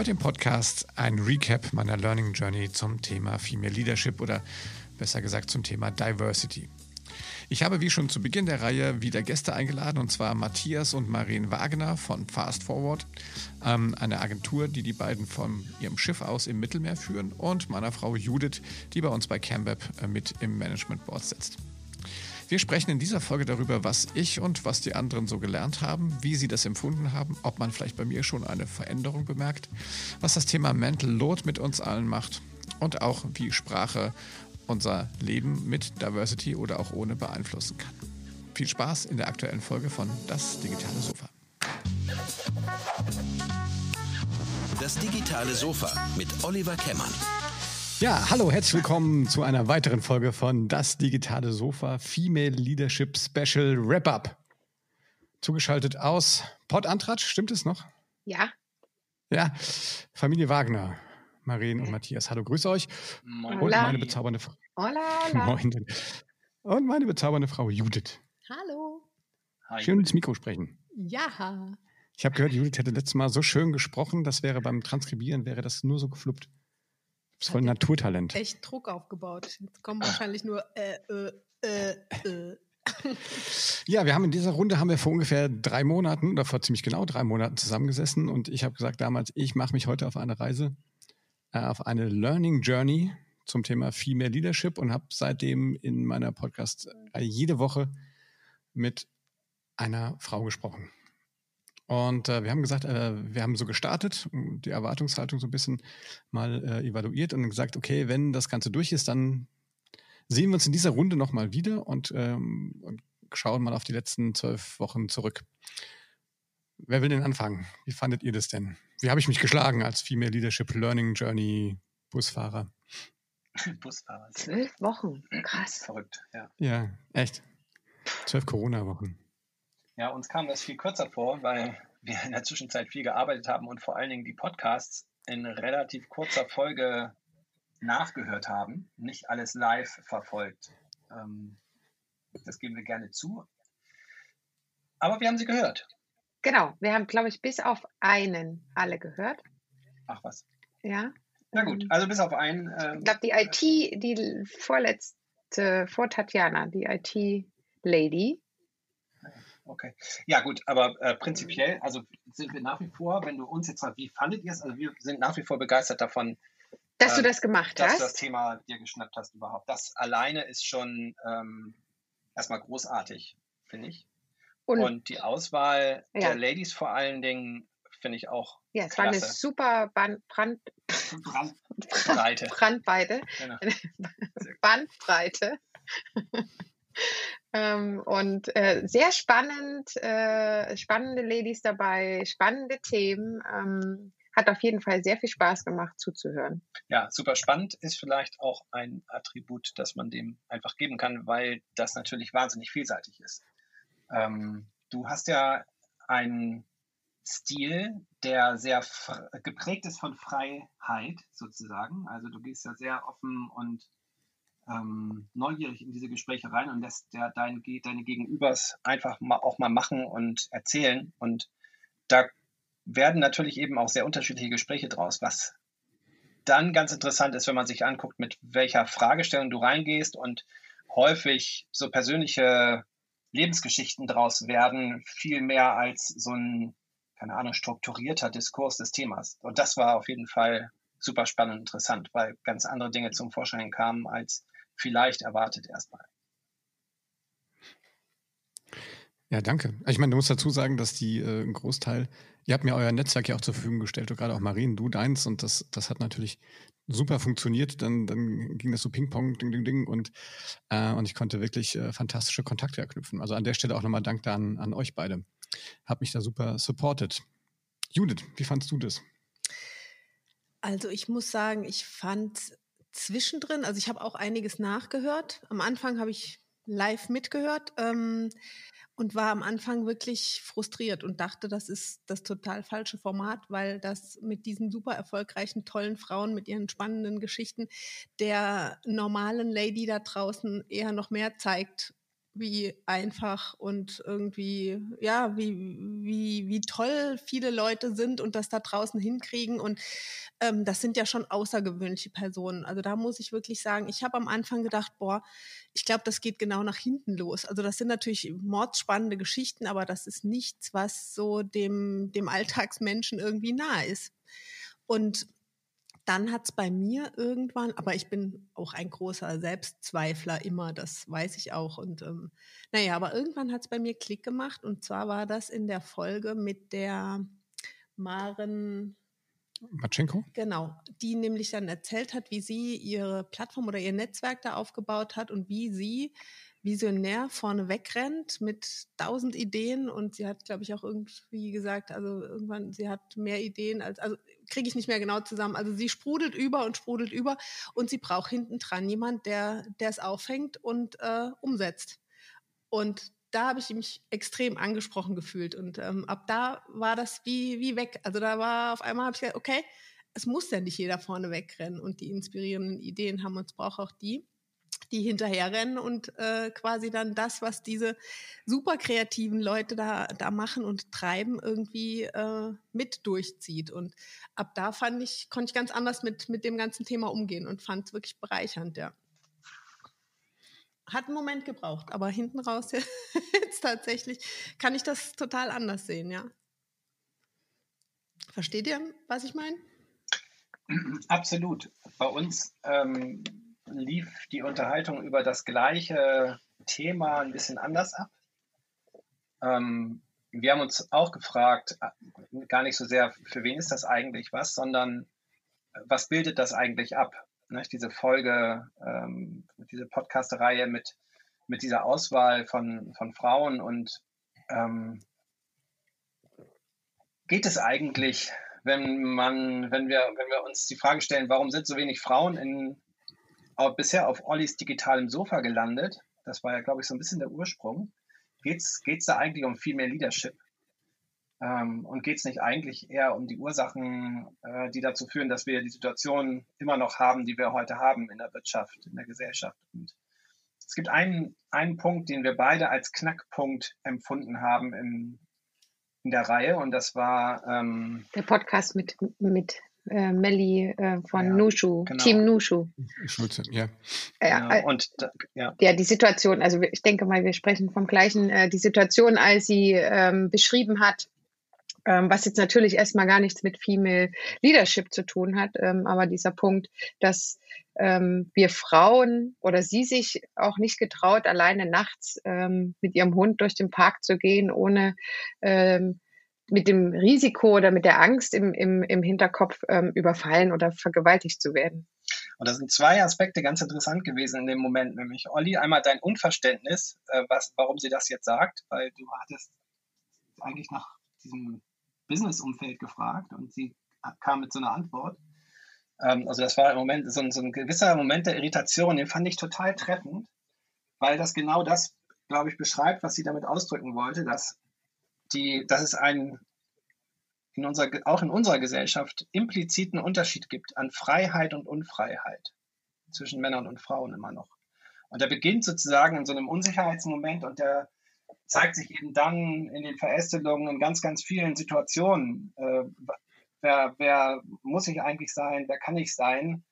Heute im Podcast ein Recap meiner Learning Journey zum Thema Female Leadership oder besser gesagt zum Thema Diversity. Ich habe wie schon zu Beginn der Reihe wieder Gäste eingeladen, und zwar Matthias und Marien Wagner von Fast Forward, ähm, eine Agentur, die die beiden von ihrem Schiff aus im Mittelmeer führen, und meiner Frau Judith, die bei uns bei CamWeb äh, mit im Management Board sitzt. Wir sprechen in dieser Folge darüber, was ich und was die anderen so gelernt haben, wie sie das empfunden haben, ob man vielleicht bei mir schon eine Veränderung bemerkt, was das Thema Mental Load mit uns allen macht und auch wie Sprache unser Leben mit Diversity oder auch ohne beeinflussen kann. Viel Spaß in der aktuellen Folge von Das digitale Sofa. Das digitale Sofa mit Oliver Kemmern. Ja, hallo, herzlich willkommen zu einer weiteren Folge von Das digitale Sofa Female Leadership Special Wrap-Up. Zugeschaltet aus Port Antratsch, stimmt es noch? Ja. Ja, Familie Wagner, Marien und Matthias. Hallo, grüße euch. Moin. Und meine bezaubernde Frau. Moin. Und meine bezaubernde Frau Judith. Hallo. Schön ins Mikro sprechen. Ja. Ich habe gehört, Judith hätte letztes Mal so schön gesprochen, das wäre beim Transkribieren, wäre das nur so gefluppt. Das ist voll ein Naturtalent. Echt Druck aufgebaut. Jetzt kommen wahrscheinlich nur äh, äh, äh, äh. Ja, wir haben in dieser Runde haben wir vor ungefähr drei Monaten oder vor ziemlich genau drei Monaten zusammengesessen und ich habe gesagt damals, ich mache mich heute auf eine Reise, äh, auf eine Learning Journey zum Thema Female Leadership und habe seitdem in meiner Podcast jede Woche mit einer Frau gesprochen. Und äh, wir haben gesagt, äh, wir haben so gestartet, die Erwartungshaltung so ein bisschen mal äh, evaluiert und gesagt, okay, wenn das Ganze durch ist, dann sehen wir uns in dieser Runde nochmal wieder und, ähm, und schauen mal auf die letzten zwölf Wochen zurück. Wer will denn anfangen? Wie fandet ihr das denn? Wie habe ich mich geschlagen als Female Leadership Learning Journey Busfahrer? Busfahrer. Zwölf Wochen, krass. Verrückt, ja. Ja, echt. Zwölf Corona-Wochen. Ja, uns kam das viel kürzer vor, weil wir in der Zwischenzeit viel gearbeitet haben und vor allen Dingen die Podcasts in relativ kurzer Folge nachgehört haben, nicht alles live verfolgt. Ähm, das geben wir gerne zu. Aber wir haben sie gehört. Genau, wir haben, glaube ich, bis auf einen alle gehört. Ach was. Ja. Na gut, also bis auf einen. Ähm, ich glaube, die IT, die vorletzte, vor Tatjana, die IT-Lady, Okay. Ja, gut, aber äh, prinzipiell, also sind wir nach wie vor, wenn du uns jetzt fragst, wie fandet ihr es? Also wir sind nach wie vor begeistert davon, dass äh, du das gemacht dass hast. Dass du das Thema dir geschnappt hast überhaupt. Das alleine ist schon ähm, erstmal großartig, finde ich. Und, Und, die Auswahl ja. der Ladies vor allen Dingen finde ich auch. Ja, es klasse. war eine super Band, Brand, Brand, Brandbreite. Brandbreite. Genau. Bandbreite. Ähm, und äh, sehr spannend, äh, spannende Ladies dabei, spannende Themen. Ähm, hat auf jeden Fall sehr viel Spaß gemacht zuzuhören. Ja, super spannend ist vielleicht auch ein Attribut, das man dem einfach geben kann, weil das natürlich wahnsinnig vielseitig ist. Ähm, du hast ja einen Stil, der sehr geprägt ist von Freiheit sozusagen. Also du gehst ja sehr offen und ähm, neugierig in diese Gespräche rein und lässt der, dein, deine Gegenübers einfach mal, auch mal machen und erzählen. Und da werden natürlich eben auch sehr unterschiedliche Gespräche draus, was dann ganz interessant ist, wenn man sich anguckt, mit welcher Fragestellung du reingehst und häufig so persönliche Lebensgeschichten draus werden, viel mehr als so ein, keine Ahnung, strukturierter Diskurs des Themas. Und das war auf jeden Fall super spannend und interessant, weil ganz andere Dinge zum Vorschein kamen, als vielleicht erwartet erstmal. Ja, danke. Ich meine, du musst dazu sagen, dass die äh, ein Großteil, ihr habt mir euer Netzwerk ja auch zur Verfügung gestellt, und gerade auch Marien, du deins, und das, das hat natürlich super funktioniert. Dann, dann ging das so Ping-Pong, Ding, Ding, Ding, und, äh, und ich konnte wirklich äh, fantastische Kontakte erknüpfen. Also an der Stelle auch nochmal Dank da an, an euch beide. Hab mich da super supported. Judith, wie fandst du das? Also ich muss sagen, ich fand zwischendrin, also ich habe auch einiges nachgehört. Am Anfang habe ich live mitgehört ähm, und war am Anfang wirklich frustriert und dachte, das ist das total falsche Format, weil das mit diesen super erfolgreichen, tollen Frauen mit ihren spannenden Geschichten der normalen Lady da draußen eher noch mehr zeigt, wie einfach und irgendwie, ja, wie, wie, wie toll viele Leute sind und das da draußen hinkriegen. Und ähm, das sind ja schon außergewöhnliche Personen. Also da muss ich wirklich sagen, ich habe am Anfang gedacht, boah, ich glaube, das geht genau nach hinten los. Also das sind natürlich mordspannende Geschichten, aber das ist nichts, was so dem, dem Alltagsmenschen irgendwie nahe ist. Und dann hat es bei mir irgendwann, aber ich bin auch ein großer Selbstzweifler immer, das weiß ich auch. Und ähm, naja, aber irgendwann hat es bei mir Klick gemacht und zwar war das in der Folge mit der Maren Matschenko? Genau, die nämlich dann erzählt hat, wie sie ihre Plattform oder ihr Netzwerk da aufgebaut hat und wie sie visionär vorne wegrennt mit tausend Ideen und sie hat, glaube ich, auch irgendwie gesagt, also irgendwann, sie hat mehr Ideen als, also kriege ich nicht mehr genau zusammen. Also sie sprudelt über und sprudelt über und sie braucht hinten dran jemand, der, es aufhängt und äh, umsetzt. Und da habe ich mich extrem angesprochen gefühlt und ähm, ab da war das wie, wie weg. Also da war auf einmal habe ich gesagt, okay, es muss ja nicht jeder vorne wegrennen und die inspirierenden Ideen haben, uns braucht auch die die hinterherrennen und äh, quasi dann das, was diese super kreativen Leute da, da machen und treiben, irgendwie äh, mit durchzieht. Und ab da fand ich, konnte ich ganz anders mit, mit dem ganzen Thema umgehen und fand es wirklich bereichernd, ja. Hat einen Moment gebraucht, aber hinten raus jetzt tatsächlich kann ich das total anders sehen, ja. Versteht ihr, was ich meine? Absolut. Bei uns ähm, lief die Unterhaltung über das gleiche Thema ein bisschen anders ab. Ähm, wir haben uns auch gefragt, gar nicht so sehr, für wen ist das eigentlich was, sondern äh, was bildet das eigentlich ab? Ne, diese Folge, ähm, diese Podcast-Reihe mit, mit dieser Auswahl von, von Frauen und ähm, geht es eigentlich, wenn man, wenn wir, wenn wir uns die Frage stellen, warum sind so wenig Frauen in, bisher auf Ollis digitalem Sofa gelandet. Das war ja, glaube ich, so ein bisschen der Ursprung. Geht es da eigentlich um Female Leadership? Ähm, und geht es nicht eigentlich eher um die Ursachen, äh, die dazu führen, dass wir die Situation immer noch haben, die wir heute haben in der Wirtschaft, in der Gesellschaft? Und es gibt einen, einen Punkt, den wir beide als Knackpunkt empfunden haben in, in der Reihe, und das war ähm, der Podcast mit, mit äh, Melli äh, von ja, Nushu, genau. Team Nushu. Schulze, ja. Ja, genau. und ja. ja, die Situation, also ich denke mal, wir sprechen vom gleichen, äh, die Situation, als sie ähm, beschrieben hat, ähm, was jetzt natürlich erstmal gar nichts mit Female Leadership zu tun hat, ähm, aber dieser Punkt, dass ähm, wir Frauen oder sie sich auch nicht getraut, alleine nachts ähm, mit ihrem Hund durch den Park zu gehen, ohne ähm, mit dem Risiko oder mit der Angst im, im, im Hinterkopf ähm, überfallen oder vergewaltigt zu werden. Und da sind zwei Aspekte ganz interessant gewesen in dem Moment, nämlich Olli, einmal dein Unverständnis, äh, was, warum sie das jetzt sagt, weil du hattest eigentlich nach diesem Business-Umfeld gefragt und sie kam mit so einer Antwort. Ähm, also das war im Moment so ein, so ein gewisser Moment der Irritation, den fand ich total treffend, weil das genau das, glaube ich, beschreibt, was sie damit ausdrücken wollte, dass die, dass es einen in unserer, auch in unserer Gesellschaft impliziten Unterschied gibt an Freiheit und Unfreiheit zwischen Männern und Frauen immer noch. Und der beginnt sozusagen in so einem Unsicherheitsmoment und der zeigt sich eben dann in den Verästelungen in ganz, ganz vielen Situationen. Äh, wer, wer muss ich eigentlich sein? Wer kann ich sein?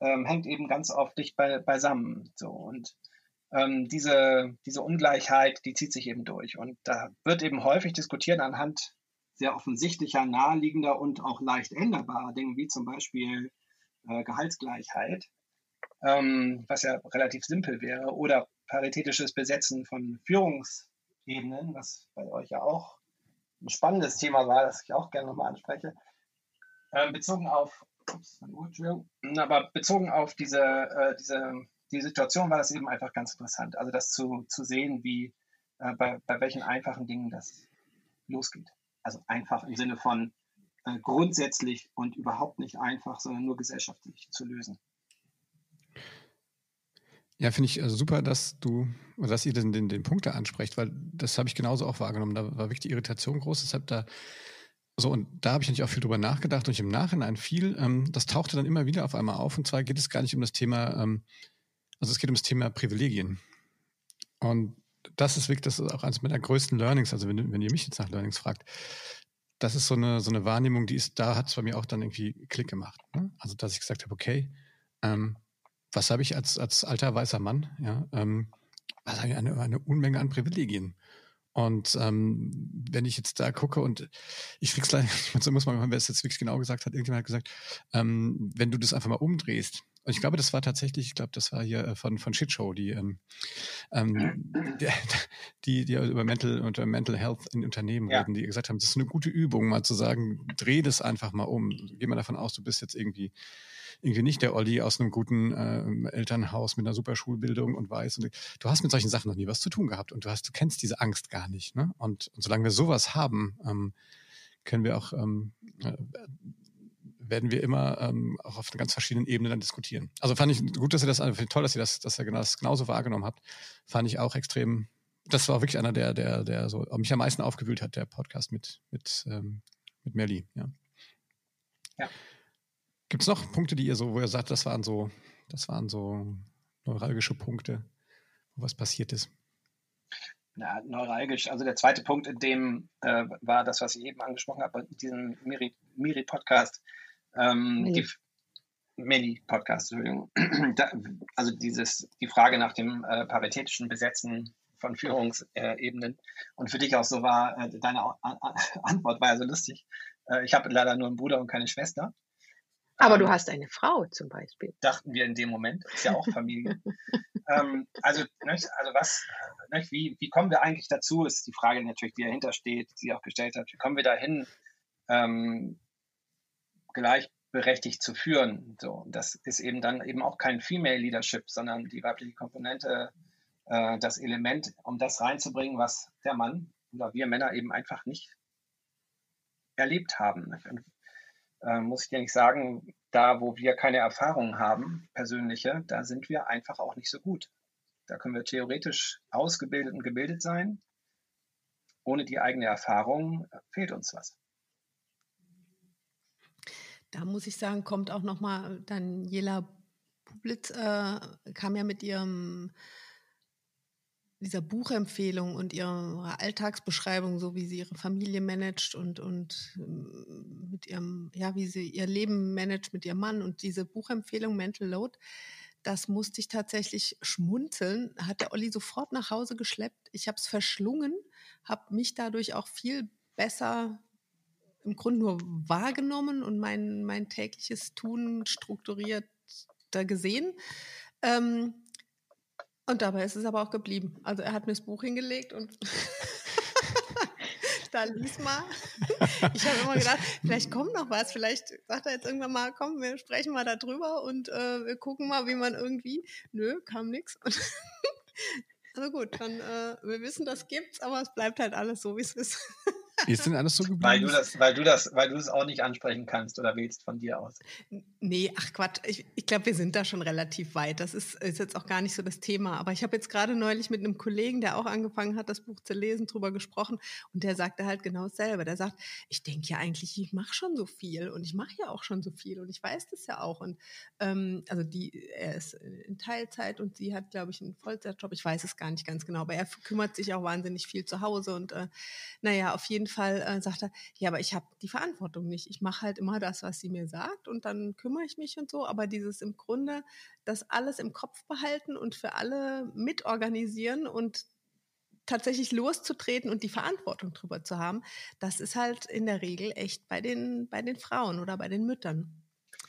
Ähm, hängt eben ganz oft dicht bei, beisammen. So und ähm, diese, diese Ungleichheit, die zieht sich eben durch. Und da wird eben häufig diskutiert anhand sehr offensichtlicher, naheliegender und auch leicht änderbarer Dinge, wie zum Beispiel äh, Gehaltsgleichheit, ähm, was ja relativ simpel wäre, oder paritätisches Besetzen von Führungsebenen, was bei euch ja auch ein spannendes Thema war, das ich auch gerne nochmal anspreche, äh, bezogen auf, ups, aber bezogen auf diese, äh, diese die Situation war das eben einfach ganz interessant. Also das zu, zu sehen, wie äh, bei, bei welchen einfachen Dingen das losgeht. Also einfach im Sinne von äh, grundsätzlich und überhaupt nicht einfach, sondern nur gesellschaftlich zu lösen. Ja, finde ich äh, super, dass du, dass ihr den, den, den Punkt da ansprecht, weil das habe ich genauso auch wahrgenommen. Da war wirklich die Irritation groß, deshalb da so, und da habe ich natürlich auch viel drüber nachgedacht und im Nachhinein viel. Ähm, das tauchte dann immer wieder auf einmal auf. Und zwar geht es gar nicht um das Thema ähm, also es geht ums Thema Privilegien. Und das ist wirklich, das ist auch eines meiner größten Learnings. Also wenn, wenn ihr mich jetzt nach Learnings fragt, das ist so eine, so eine Wahrnehmung, die ist, da hat es bei mir auch dann irgendwie Klick gemacht. Ne? Also dass ich gesagt habe, okay, ähm, was habe ich als, als alter weißer Mann? Ja, ähm, was eine, eine Unmenge an Privilegien. Und ähm, wenn ich jetzt da gucke und ich krieg's leider, so muss man, wer es jetzt wirklich genau gesagt hat, irgendjemand hat gesagt, ähm, wenn du das einfach mal umdrehst, und ich glaube, das war tatsächlich, ich glaube, das war hier äh, von, von Shitshow, die, ähm, ähm, die, die über Mental, unter Mental Health in Unternehmen ja. reden, die gesagt haben, das ist eine gute Übung, mal zu sagen, dreh das einfach mal um. Geh mal davon aus, du bist jetzt irgendwie irgendwie nicht der Olli aus einem guten äh, Elternhaus mit einer super Schulbildung und weiß. Und du hast mit solchen Sachen noch nie was zu tun gehabt und du hast, du kennst diese Angst gar nicht. Ne? Und, und solange wir sowas haben, ähm, können wir auch ähm, äh, werden wir immer ähm, auch auf ganz verschiedenen Ebenen dann diskutieren. Also fand ich gut, dass ihr das, toll, dass ihr das, dass ihr genau, das genauso wahrgenommen habt. Fand ich auch extrem. Das war wirklich einer, der, der, der so mich am meisten aufgewühlt hat, der Podcast mit mit ähm, mit Melly. Ja. ja. Gibt es noch Punkte, die ihr so, wo ihr sagt, das waren so, das waren so neuralgische Punkte, wo was passiert ist? Na, neuralgisch. Also der zweite Punkt in dem äh, war das, was ich eben angesprochen habe, in diesem Miri-Podcast. Ähm, Miri. Die, Meli-Podcast, Entschuldigung. da, also dieses, die Frage nach dem äh, paritätischen Besetzen von Führungsebenen. und für dich auch so war, äh, deine Antwort war ja so lustig. Äh, ich habe leider nur einen Bruder und keine Schwester. Aber ähm, du hast eine Frau zum Beispiel. Dachten wir in dem Moment. Ist ja auch Familie. ähm, also, nicht, also was, nicht, wie, wie kommen wir eigentlich dazu, ist die Frage natürlich, die dahinter steht, die auch gestellt hat. Wie kommen wir dahin, ähm, gleichberechtigt zu führen? So, das ist eben dann eben auch kein Female Leadership, sondern die weibliche Komponente, äh, das Element, um das reinzubringen, was der Mann oder wir Männer eben einfach nicht erlebt haben. Äh, muss ich dir nicht sagen, da wo wir keine Erfahrung haben, persönliche, da sind wir einfach auch nicht so gut. Da können wir theoretisch ausgebildet und gebildet sein. Ohne die eigene Erfahrung fehlt uns was. Da muss ich sagen, kommt auch nochmal Daniela Publitz, äh, kam ja mit ihrem dieser Buchempfehlung und ihrer Alltagsbeschreibung, so wie sie ihre Familie managt und, und ähm, mit ihrem, ja, wie sie ihr Leben managt mit ihrem Mann und diese Buchempfehlung Mental Load, das musste ich tatsächlich schmunzeln, hat der Olli sofort nach Hause geschleppt. Ich habe es verschlungen, habe mich dadurch auch viel besser im Grunde nur wahrgenommen und mein, mein tägliches Tun strukturiert da gesehen. Ähm, und dabei ist es aber auch geblieben. Also er hat mir das Buch hingelegt und da lies mal. Ich habe immer gedacht, vielleicht kommt noch was, vielleicht sagt er jetzt irgendwann mal, komm, wir sprechen mal darüber und äh, wir gucken mal, wie man irgendwie. Nö, kam nichts. Also gut, dann äh, wir wissen, das gibt's, aber es bleibt halt alles so, wie es ist. Ist denn alles so geblieben? Weil du das, weil du das, weil du es auch nicht ansprechen kannst oder willst von dir aus. Nee, ach Quatsch. Ich, ich glaube, wir sind da schon relativ weit. Das ist, ist jetzt auch gar nicht so das Thema. Aber ich habe jetzt gerade neulich mit einem Kollegen, der auch angefangen hat, das Buch zu lesen, drüber gesprochen. Und der sagte halt genau dasselbe. Der sagt, ich denke ja eigentlich, ich mache schon so viel und ich mache ja auch schon so viel und ich weiß das ja auch. Und ähm, also die, er ist in Teilzeit und sie hat, glaube ich, einen Vollzeitjob. Ich weiß es gar nicht ganz genau, aber er kümmert sich auch wahnsinnig viel zu Hause und äh, naja, auf jeden jeden Fall äh, sagt er, ja, aber ich habe die Verantwortung nicht. Ich mache halt immer das, was sie mir sagt und dann kümmere ich mich und so. Aber dieses im Grunde, das alles im Kopf behalten und für alle mitorganisieren und tatsächlich loszutreten und die Verantwortung drüber zu haben, das ist halt in der Regel echt bei den, bei den Frauen oder bei den Müttern.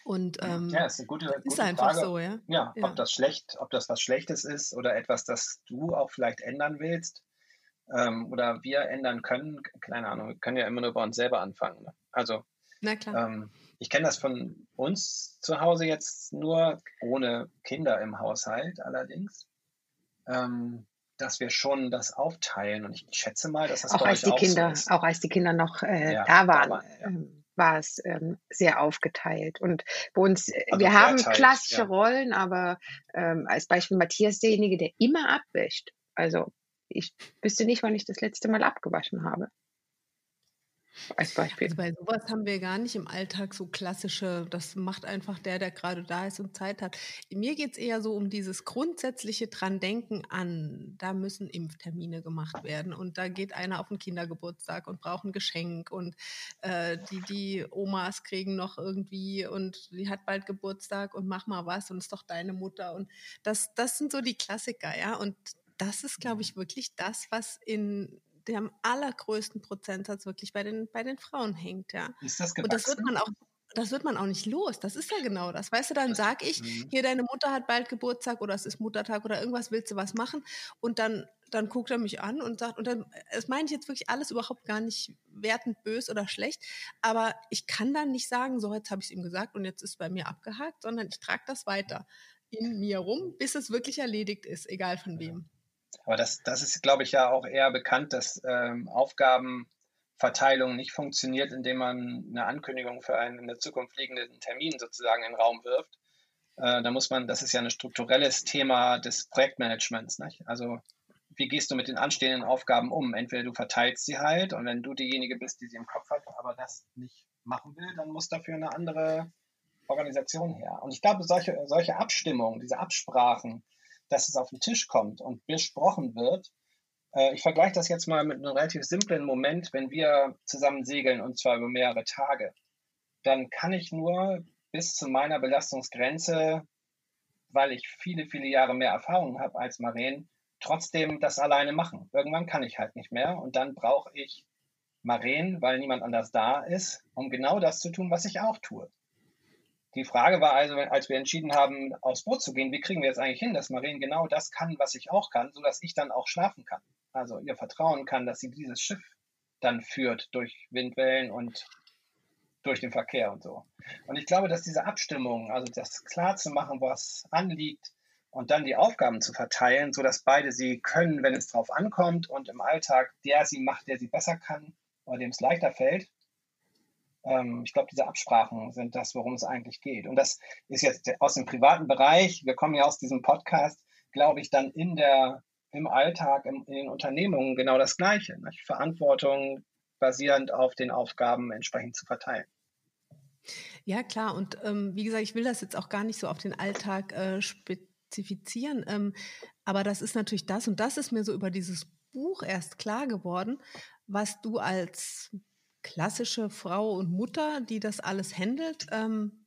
Und ähm, ja, ist eine gute, gute ist einfach Frage. so, ja? ja. Ja, ob das schlecht, ob das was Schlechtes ist oder etwas, das du auch vielleicht ändern willst ähm, oder wir ändern können, keine Ahnung, wir können ja immer nur bei uns selber anfangen. Ne? Also, ähm, ich kenne das von uns zu Hause jetzt nur ohne Kinder im Haushalt allerdings, ähm, dass wir schon das aufteilen und ich schätze mal, dass das auch als die auch Kinder, so auch als die Kinder noch äh, ja, da waren. Da war, ja ähm, war es ähm, sehr aufgeteilt. Und bei uns, äh, also wir haben klassische ja. Rollen, aber ähm, als Beispiel Matthias derjenige, der immer abwäscht. Also ich wüsste nicht, wann ich das letzte Mal abgewaschen habe. als Beispiel. Also bei sowas haben wir gar nicht im Alltag so klassische, das macht einfach der, der gerade da ist und Zeit hat. Mir geht es eher so um dieses grundsätzliche dran denken an, da müssen Impftermine gemacht werden und da geht einer auf den Kindergeburtstag und braucht ein Geschenk und äh, die, die Omas kriegen noch irgendwie und die hat bald Geburtstag und mach mal was und ist doch deine Mutter und das, das sind so die Klassiker, ja und das ist, glaube ich, wirklich das, was in der am allergrößten Prozentsatz wirklich bei den, bei den Frauen hängt, ja. Ist das gewachsen? Und das wird man auch das wird man auch nicht los. Das ist ja genau das. Weißt du, dann sag ich, mhm. hier deine Mutter hat bald Geburtstag oder es ist Muttertag oder irgendwas, willst du was machen? Und dann, dann guckt er mich an und sagt, und dann, das meine ich jetzt wirklich alles überhaupt gar nicht wertend, bös oder schlecht, aber ich kann dann nicht sagen, so jetzt habe ich es ihm gesagt und jetzt ist es bei mir abgehakt, sondern ich trage das weiter in mir rum, bis es wirklich erledigt ist, egal von wem. Aber das, das ist, glaube ich, ja auch eher bekannt, dass ähm, Aufgabenverteilung nicht funktioniert, indem man eine Ankündigung für einen in der Zukunft liegenden Termin sozusagen in den Raum wirft. Äh, da muss man, das ist ja ein strukturelles Thema des Projektmanagements. Nicht? Also wie gehst du mit den anstehenden Aufgaben um? Entweder du verteilst sie halt und wenn du diejenige bist, die sie im Kopf hat, aber das nicht machen will, dann muss dafür eine andere Organisation her. Und ich glaube, solche, solche Abstimmungen, diese Absprachen, dass es auf den Tisch kommt und besprochen wird. Äh, ich vergleiche das jetzt mal mit einem relativ simplen Moment, wenn wir zusammen segeln und zwar über mehrere Tage. Dann kann ich nur bis zu meiner Belastungsgrenze, weil ich viele, viele Jahre mehr Erfahrung habe als Maren, trotzdem das alleine machen. Irgendwann kann ich halt nicht mehr und dann brauche ich Maren, weil niemand anders da ist, um genau das zu tun, was ich auch tue. Die Frage war also, als wir entschieden haben, aufs Boot zu gehen, wie kriegen wir jetzt eigentlich hin, dass Marien genau das kann, was ich auch kann, sodass ich dann auch schlafen kann. Also ihr vertrauen kann, dass sie dieses Schiff dann führt durch Windwellen und durch den Verkehr und so. Und ich glaube, dass diese Abstimmung, also das klar zu machen, was anliegt und dann die Aufgaben zu verteilen, sodass beide sie können, wenn es drauf ankommt und im Alltag der sie macht, der sie besser kann oder dem es leichter fällt, ähm, ich glaube, diese Absprachen sind das, worum es eigentlich geht. Und das ist jetzt aus dem privaten Bereich, wir kommen ja aus diesem Podcast, glaube ich, dann in der, im Alltag, in, in den Unternehmungen genau das Gleiche. Nicht? Verantwortung basierend auf den Aufgaben entsprechend zu verteilen. Ja, klar. Und ähm, wie gesagt, ich will das jetzt auch gar nicht so auf den Alltag äh, spezifizieren. Ähm, aber das ist natürlich das, und das ist mir so über dieses Buch erst klar geworden, was du als klassische Frau und Mutter, die das alles handelt, ähm,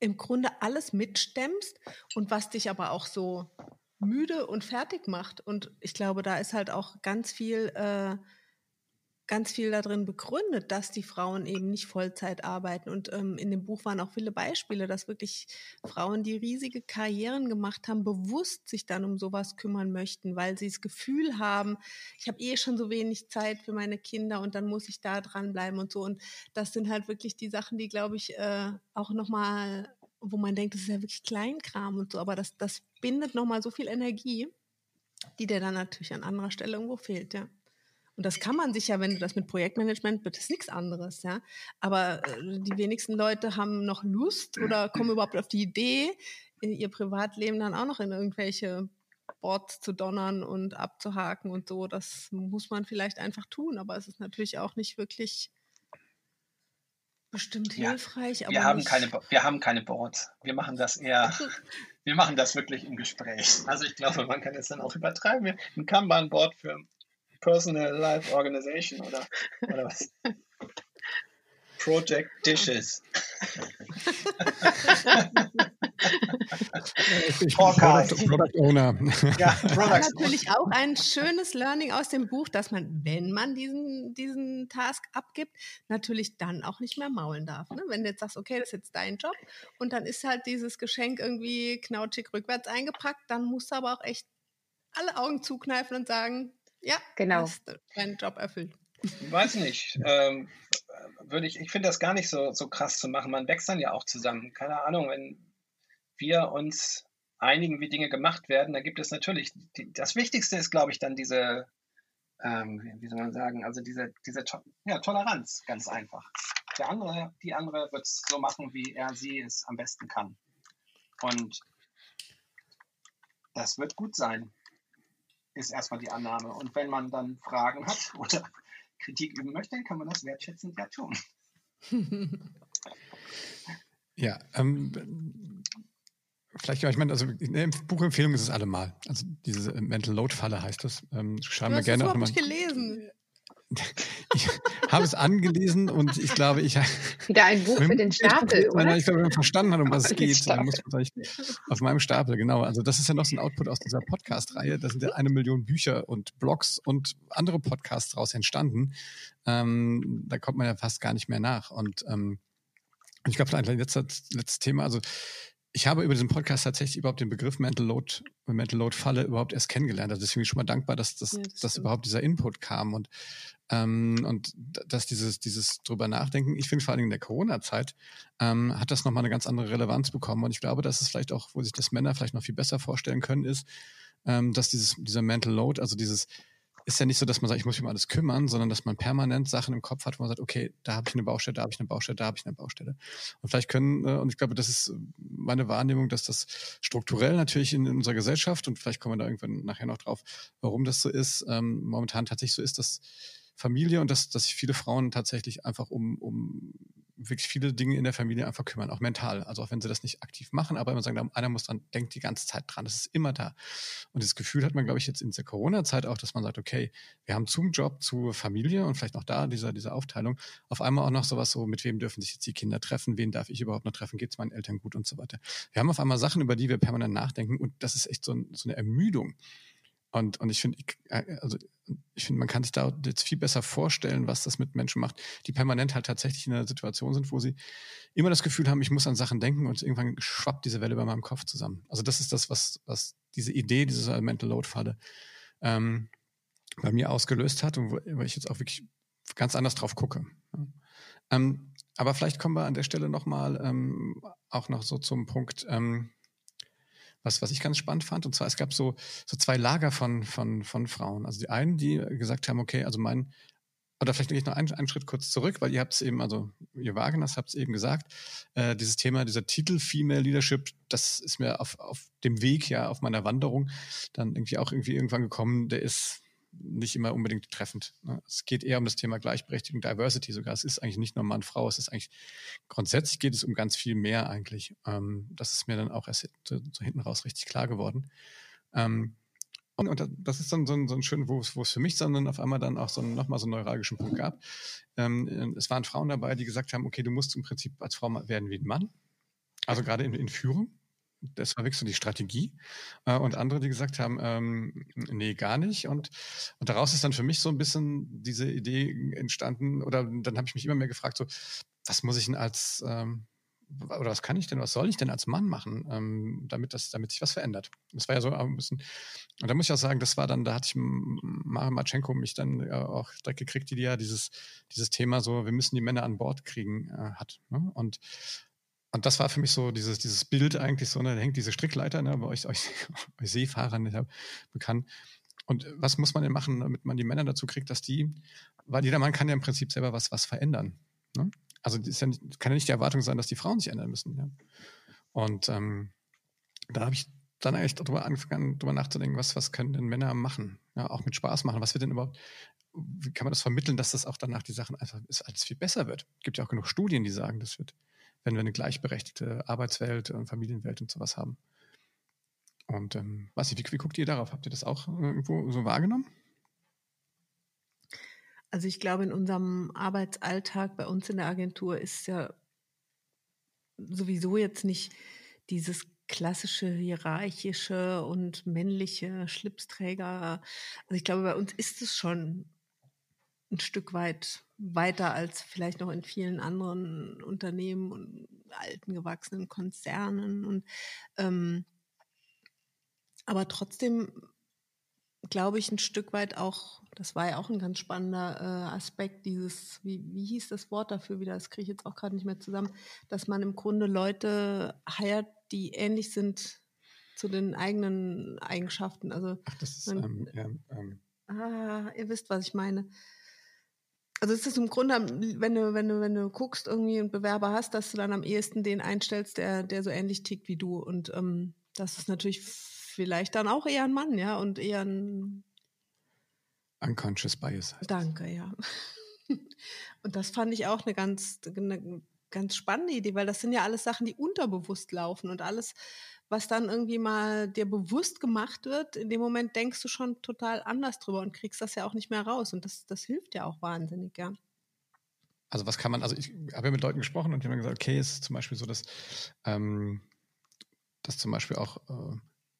im Grunde alles mitstemmst und was dich aber auch so müde und fertig macht. Und ich glaube, da ist halt auch ganz viel äh, ganz viel darin begründet, dass die Frauen eben nicht Vollzeit arbeiten. Und ähm, in dem Buch waren auch viele Beispiele, dass wirklich Frauen, die riesige Karrieren gemacht haben, bewusst sich dann um sowas kümmern möchten, weil sie das Gefühl haben, ich habe eh schon so wenig Zeit für meine Kinder und dann muss ich da dranbleiben und so. Und das sind halt wirklich die Sachen, die, glaube ich, äh, auch nochmal, wo man denkt, das ist ja wirklich Kleinkram und so, aber das, das bindet nochmal so viel Energie, die dir dann natürlich an anderer Stelle irgendwo fehlt, ja. Und das kann man sich ja, wenn du das mit Projektmanagement, wird das nichts anderes, ja. Aber äh, die wenigsten Leute haben noch Lust oder kommen überhaupt auf die Idee, in ihr Privatleben dann auch noch in irgendwelche Boards zu donnern und abzuhaken und so. Das muss man vielleicht einfach tun, aber es ist natürlich auch nicht wirklich bestimmt ja, hilfreich. wir, haben keine, wir haben keine Boards. Wir machen das eher, wir machen das wirklich im Gespräch. Also ich glaube, man kann es dann auch übertreiben. Ein Kanban-Board für Personal Life Organization oder, oder was? Project Dishes. ich Product, Product Owner. Ja, Product natürlich auch ein schönes Learning aus dem Buch, dass man, wenn man diesen, diesen Task abgibt, natürlich dann auch nicht mehr maulen darf. Ne? Wenn du jetzt sagst, okay, das ist jetzt dein Job und dann ist halt dieses Geschenk irgendwie knautschig rückwärts eingepackt, dann musst du aber auch echt alle Augen zukneifen und sagen, ja, genau. hast deinen Job erfüllt. Weiß nicht. Ähm, würde ich, ich finde das gar nicht so, so krass zu machen. Man wächst dann ja auch zusammen. Keine Ahnung, wenn wir uns einigen, wie Dinge gemacht werden, da gibt es natürlich, die, das Wichtigste ist, glaube ich, dann diese, ähm, wie soll man sagen, also diese, diese ja, Toleranz, ganz einfach. Der andere, die andere wird es so machen, wie er sie es am besten kann. Und das wird gut sein ist erstmal die Annahme. Und wenn man dann Fragen hat oder Kritik üben möchte, dann kann man das wertschätzend ja tun. ja, ähm, Vielleicht, ich meine, also eine Buchempfehlung ist es allemal. Also diese Mental Load Falle heißt das. Ähm, schreiben wir gerne auch mal. Ich gelesen. Ich habe es angelesen und ich glaube, ich wieder ein Buch für den Stapel, oder? Ich glaube, wenn man verstanden hat, um was es geht, dann muss man vielleicht auf meinem Stapel, genau. Also das ist ja noch so ein Output aus dieser Podcast-Reihe. Da sind ja eine Million Bücher und Blogs und andere Podcasts daraus entstanden. Ähm, da kommt man ja fast gar nicht mehr nach. Und ähm, ich glaube, ein letztes, letztes Thema, also ich habe über diesen Podcast tatsächlich überhaupt den Begriff Mental Load, Mental Load Falle überhaupt erst kennengelernt. Also deswegen bin ich schon mal dankbar, dass, dass, ja, das dass überhaupt dieser Input kam und, ähm, und dass dieses, dieses drüber nachdenken, ich finde vor allem in der Corona-Zeit, ähm, hat das nochmal eine ganz andere Relevanz bekommen. Und ich glaube, dass es vielleicht auch, wo sich das Männer vielleicht noch viel besser vorstellen können, ist, ähm, dass dieses, dieser Mental Load, also dieses, ist ja nicht so, dass man sagt, ich muss mich um alles kümmern, sondern dass man permanent Sachen im Kopf hat, wo man sagt, okay, da habe ich eine Baustelle, da habe ich eine Baustelle, da habe ich eine Baustelle. Und vielleicht können, äh, und ich glaube, das ist meine Wahrnehmung, dass das strukturell natürlich in, in unserer Gesellschaft, und vielleicht kommen wir da irgendwann nachher noch drauf, warum das so ist, ähm, momentan tatsächlich so ist, dass Familie und dass, dass sich viele Frauen tatsächlich einfach um, um wirklich viele Dinge in der Familie einfach kümmern, auch mental. Also auch wenn sie das nicht aktiv machen, aber immer sagen, einer muss dann, denkt die ganze Zeit dran, das ist immer da. Und das Gefühl hat man, glaube ich, jetzt in der Corona-Zeit auch, dass man sagt, okay, wir haben zum Job, zur Familie und vielleicht noch da, dieser, dieser Aufteilung, auf einmal auch noch sowas so, mit wem dürfen sich jetzt die Kinder treffen, wen darf ich überhaupt noch treffen, geht es meinen Eltern gut und so weiter. Wir haben auf einmal Sachen, über die wir permanent nachdenken und das ist echt so, so eine Ermüdung. Und, und ich finde, äh, also ich finde, man kann sich da jetzt viel besser vorstellen, was das mit Menschen macht, die permanent halt tatsächlich in einer Situation sind, wo sie immer das Gefühl haben, ich muss an Sachen denken und irgendwann schwappt diese Welle bei meinem Kopf zusammen. Also das ist das, was, was diese Idee, diese Mental Load Falle ähm, bei mir ausgelöst hat und wo, wo, ich jetzt auch wirklich ganz anders drauf gucke. Ja. Ähm, aber vielleicht kommen wir an der Stelle nochmal ähm, auch noch so zum Punkt, ähm, was, was ich ganz spannend fand. Und zwar, es gab so, so zwei Lager von, von, von Frauen. Also die einen, die gesagt haben, okay, also mein, oder vielleicht gehe ich noch einen, einen Schritt kurz zurück, weil ihr habt es eben, also ihr Wageners habt es eben gesagt, äh, dieses Thema, dieser Titel Female Leadership, das ist mir auf, auf dem Weg, ja, auf meiner Wanderung dann irgendwie auch irgendwie irgendwann gekommen, der ist nicht immer unbedingt treffend. Ne? Es geht eher um das Thema Gleichberechtigung, Diversity sogar. Es ist eigentlich nicht nur Mann, Frau, es ist eigentlich grundsätzlich geht es um ganz viel mehr eigentlich. Ähm, das ist mir dann auch erst so, so hinten raus richtig klar geworden. Ähm, und, das ist dann so ein, so ein schön, wo es, wo es für mich dann auf einmal dann auch so nochmal so einen neuralgischen Punkt gab. Ähm, es waren Frauen dabei, die gesagt haben, okay, du musst im Prinzip als Frau werden wie ein Mann. Also gerade in, in Führung das war wirklich so die Strategie. Äh, und andere, die gesagt haben, ähm, nee, gar nicht. Und, und daraus ist dann für mich so ein bisschen diese Idee entstanden, oder dann habe ich mich immer mehr gefragt, so, was muss ich denn als, ähm, oder was kann ich denn, was soll ich denn als Mann machen, ähm, damit, das, damit sich was verändert? Das war ja so ein bisschen, und da muss ich auch sagen, das war dann, da hatte ich Mara Matschenko mich dann äh, auch direkt gekriegt, die ja dieses, dieses Thema so, wir müssen die Männer an Bord kriegen, äh, hat. Ne? Und und das war für mich so dieses, dieses Bild eigentlich so, ne, da hängt diese Strickleiter, ne, bei euch, euch, euch Seefahrern ja bekannt. Und was muss man denn machen, damit man die Männer dazu kriegt, dass die, weil jeder Mann kann ja im Prinzip selber was, was verändern. Ne? Also ist ja nicht, kann ja nicht die Erwartung sein, dass die Frauen sich ändern müssen. Ja? Und ähm, da habe ich dann eigentlich darüber angefangen, darüber nachzudenken, was, was können denn Männer machen? Ja, auch mit Spaß machen. Was wird denn überhaupt, wie kann man das vermitteln, dass das auch danach die Sachen einfach alles viel besser wird? Es gibt ja auch genug Studien, die sagen, das wird wenn wir eine gleichberechtigte Arbeitswelt und Familienwelt und sowas haben. Und ähm, weiß nicht, wie, wie guckt ihr darauf? Habt ihr das auch irgendwo so wahrgenommen? Also ich glaube, in unserem Arbeitsalltag bei uns in der Agentur ist ja sowieso jetzt nicht dieses klassische hierarchische und männliche Schlipsträger. Also ich glaube, bei uns ist es schon ein Stück weit weiter als vielleicht noch in vielen anderen Unternehmen und alten gewachsenen Konzernen. Und ähm, aber trotzdem glaube ich ein Stück weit auch, das war ja auch ein ganz spannender äh, Aspekt, dieses, wie, wie hieß das Wort dafür wieder, das kriege ich jetzt auch gerade nicht mehr zusammen, dass man im Grunde Leute heiert, die ähnlich sind zu den eigenen Eigenschaften. Also Ach, das ist, man, ähm, ähm, ah, ihr wisst, was ich meine also es ist im Grunde, wenn du, wenn du, wenn du guckst, irgendwie einen Bewerber hast, dass du dann am ehesten den einstellst, der, der so ähnlich tickt wie du. Und ähm, das ist natürlich vielleicht dann auch eher ein Mann, ja, und eher ein Unconscious Bias. Heißt. Danke, ja. Und das fand ich auch eine ganz, eine ganz spannende Idee, weil das sind ja alles Sachen, die unterbewusst laufen und alles, was dann irgendwie mal dir bewusst gemacht wird, in dem Moment denkst du schon total anders drüber und kriegst das ja auch nicht mehr raus. Und das, das hilft ja auch wahnsinnig, ja. Also was kann man, also ich habe ja mit Leuten gesprochen und die haben gesagt, okay, es ist zum Beispiel so, dass, ähm, dass zum Beispiel auch äh,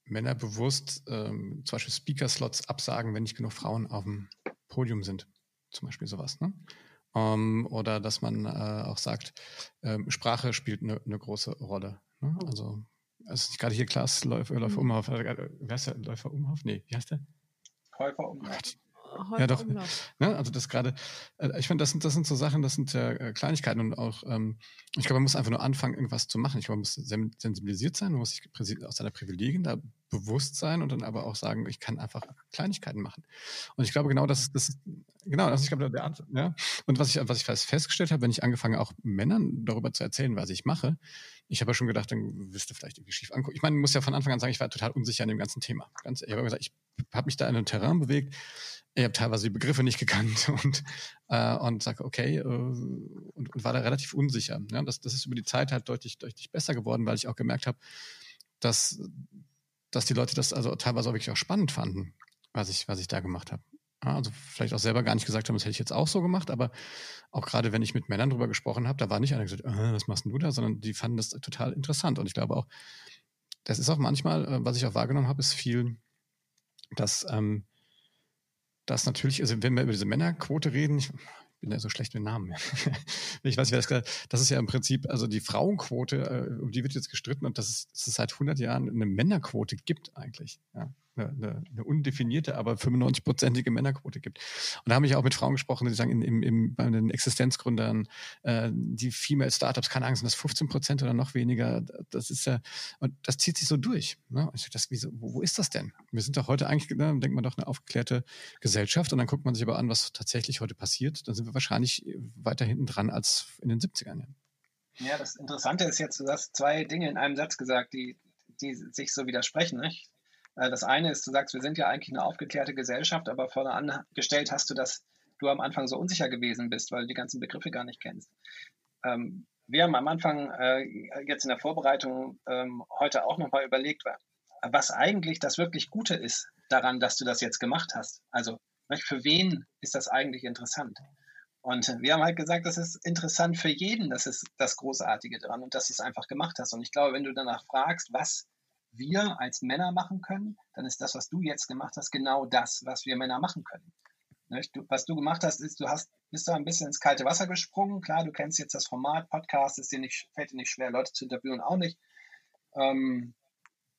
Männer bewusst ähm, zum Beispiel Speaker-Slots absagen, wenn nicht genug Frauen auf dem Podium sind. Zum Beispiel sowas. Ne? Um, ähm, oder dass man äh, auch sagt, ähm, Sprache spielt eine ne große Rolle. Ne? Oh. Also, es ist gerade hier Klaas Läufer, Läufer mhm. Umhoff. Äh, wer ist der? Läufer Umhoff? Nee, wie heißt der? Läufer Umhoff. Ja, doch. Ne? Also das gerade, äh, ich finde, das sind, das sind so Sachen, das sind ja äh, Kleinigkeiten und auch, ähm, ich glaube, man muss einfach nur anfangen, irgendwas zu machen. Ich glaube, man muss sensibilisiert sein, man muss sich aus seiner Privilegien da bewusst sein und dann aber auch sagen, ich kann einfach Kleinigkeiten machen. Und ich glaube, genau das ist, das ist genau, also ich glaube, der Art, ja. Und was ich, was ich festgestellt habe, wenn ich angefangen auch Männern darüber zu erzählen, was ich mache, ich habe ja schon gedacht, dann wirst du vielleicht irgendwie schief angucken. Ich meine, ich muss ja von Anfang an sagen, ich war total unsicher an dem ganzen Thema. Ganz, ich habe gesagt, ich habe mich da in einem Terrain bewegt, ich habe teilweise die Begriffe nicht gekannt und, äh, und sage, okay, äh, und, und war da relativ unsicher. Ja, das, das ist über die Zeit halt deutlich, deutlich besser geworden, weil ich auch gemerkt habe, dass, dass die Leute das also teilweise auch wirklich auch spannend fanden, was ich, was ich da gemacht habe. Also vielleicht auch selber gar nicht gesagt haben, das hätte ich jetzt auch so gemacht, aber auch gerade wenn ich mit Männern drüber gesprochen habe, da war nicht einer gesagt, äh, was machst denn du da, sondern die fanden das total interessant. Und ich glaube auch, das ist auch manchmal, äh, was ich auch wahrgenommen habe, ist viel, dass ähm, dass natürlich, also wenn wir über diese Männerquote reden, ich bin ja so schlecht mit Namen. ich weiß nicht, wer das gesagt hat. Das ist ja im Prinzip, also die Frauenquote, äh, um die wird jetzt gestritten und dass es, dass es seit 100 Jahren eine Männerquote gibt eigentlich. Ja eine, eine undefinierte, aber 95-prozentige Männerquote gibt. Und da habe ich auch mit Frauen gesprochen, die sagen, in, im, im, bei den Existenzgründern, äh, die Female Startups, keine Angst, sind das 15 Prozent oder noch weniger. Das ist ja, und das zieht sich so durch. Ne? Ich das, wieso, wo, wo ist das denn? Wir sind doch heute eigentlich, ne, denkt man doch, eine aufgeklärte Gesellschaft und dann guckt man sich aber an, was tatsächlich heute passiert. Dann sind wir wahrscheinlich weiter hinten dran als in den 70ern. Ja. ja, das Interessante ist jetzt, du hast zwei Dinge in einem Satz gesagt, die, die sich so widersprechen. Nicht? Äh, das eine ist, du sagst, wir sind ja eigentlich eine aufgeklärte Gesellschaft, aber vorne angestellt hast du, dass du am Anfang so unsicher gewesen bist, weil du die ganzen Begriffe gar nicht kennst. Ähm, wir haben am Anfang äh, jetzt in der Vorbereitung ähm, heute auch nochmal überlegt, was eigentlich das wirklich Gute ist daran, dass du das jetzt gemacht hast. Also für wen ist das eigentlich interessant? Und wir haben halt gesagt, das ist interessant für jeden, das ist das Großartige daran und dass du es einfach gemacht hast. Und ich glaube, wenn du danach fragst, was wir als Männer machen können, dann ist das, was du jetzt gemacht hast, genau das, was wir Männer machen können. Du, was du gemacht hast, ist, du hast, bist da ein bisschen ins kalte Wasser gesprungen. Klar, du kennst jetzt das Format, Podcast, ist dir nicht, fällt dir nicht schwer, Leute zu interviewen, auch nicht. Ähm,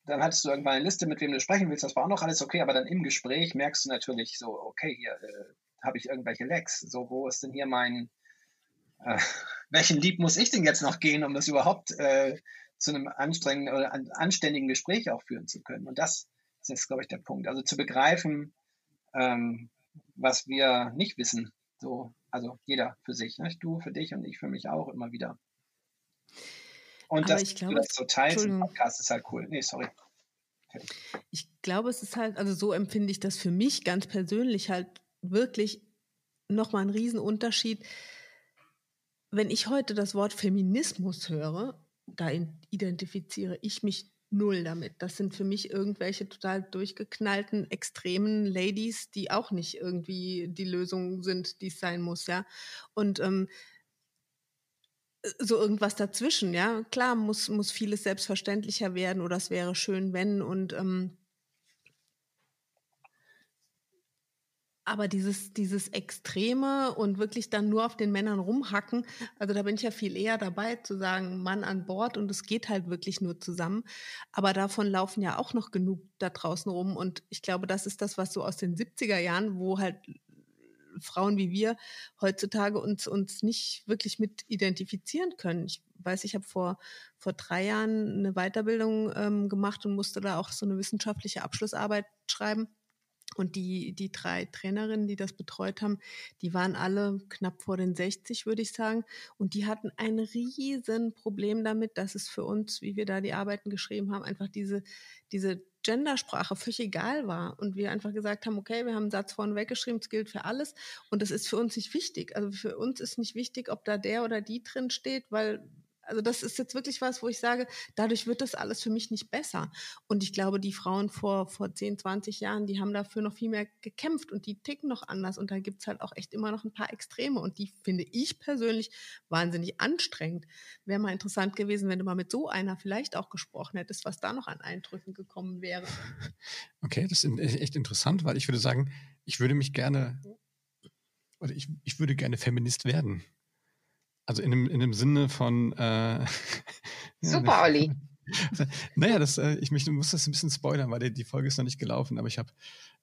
dann hattest du irgendwann eine Liste, mit wem du sprechen willst, das war auch noch alles okay, aber dann im Gespräch merkst du natürlich so, okay, hier äh, habe ich irgendwelche Lecks. So, wo ist denn hier mein, äh, welchen Lieb muss ich denn jetzt noch gehen, um das überhaupt äh, zu einem anstrengenden oder anständigen Gespräch auch führen zu können. Und das ist jetzt, glaube ich, der Punkt. Also zu begreifen, ähm, was wir nicht wissen. So, also jeder für sich. Ne? Du für dich und ich für mich auch immer wieder. Und Aber ich glaube, das so teilst im Podcast ist halt cool. Nee, sorry. Okay. Ich glaube, es ist halt, also so empfinde ich das für mich ganz persönlich halt wirklich nochmal ein Riesenunterschied. Wenn ich heute das Wort Feminismus höre, da identifiziere ich mich null damit. Das sind für mich irgendwelche total durchgeknallten, extremen Ladies, die auch nicht irgendwie die Lösung sind, die es sein muss, ja. Und ähm, so irgendwas dazwischen, ja. Klar muss, muss vieles selbstverständlicher werden oder es wäre schön, wenn und ähm, Aber dieses, dieses Extreme und wirklich dann nur auf den Männern rumhacken, also da bin ich ja viel eher dabei zu sagen, Mann an Bord und es geht halt wirklich nur zusammen. Aber davon laufen ja auch noch genug da draußen rum. Und ich glaube, das ist das, was so aus den 70er Jahren, wo halt Frauen wie wir heutzutage uns, uns nicht wirklich mit identifizieren können. Ich weiß, ich habe vor, vor drei Jahren eine Weiterbildung ähm, gemacht und musste da auch so eine wissenschaftliche Abschlussarbeit schreiben und die, die drei Trainerinnen, die das betreut haben, die waren alle knapp vor den 60, würde ich sagen. Und die hatten ein riesen Problem damit, dass es für uns, wie wir da die Arbeiten geschrieben haben, einfach diese, diese Gendersprache völlig egal war und wir einfach gesagt haben, okay, wir haben einen Satz vorne weggeschrieben, es gilt für alles und das ist für uns nicht wichtig. Also für uns ist nicht wichtig, ob da der oder die drin steht, weil also das ist jetzt wirklich was, wo ich sage, dadurch wird das alles für mich nicht besser. Und ich glaube, die Frauen vor, vor 10, 20 Jahren, die haben dafür noch viel mehr gekämpft und die ticken noch anders. Und da gibt es halt auch echt immer noch ein paar Extreme. Und die finde ich persönlich wahnsinnig anstrengend. Wäre mal interessant gewesen, wenn du mal mit so einer vielleicht auch gesprochen hättest, was da noch an Eindrücken gekommen wäre. Okay, das ist echt interessant, weil ich würde sagen, ich würde mich gerne, oder ich, ich würde gerne Feminist werden. Also in dem, in dem Sinne von. Äh, Super, Olli. Naja, das, äh, ich mich, muss das ein bisschen spoilern, weil die, die Folge ist noch nicht gelaufen, aber ich habe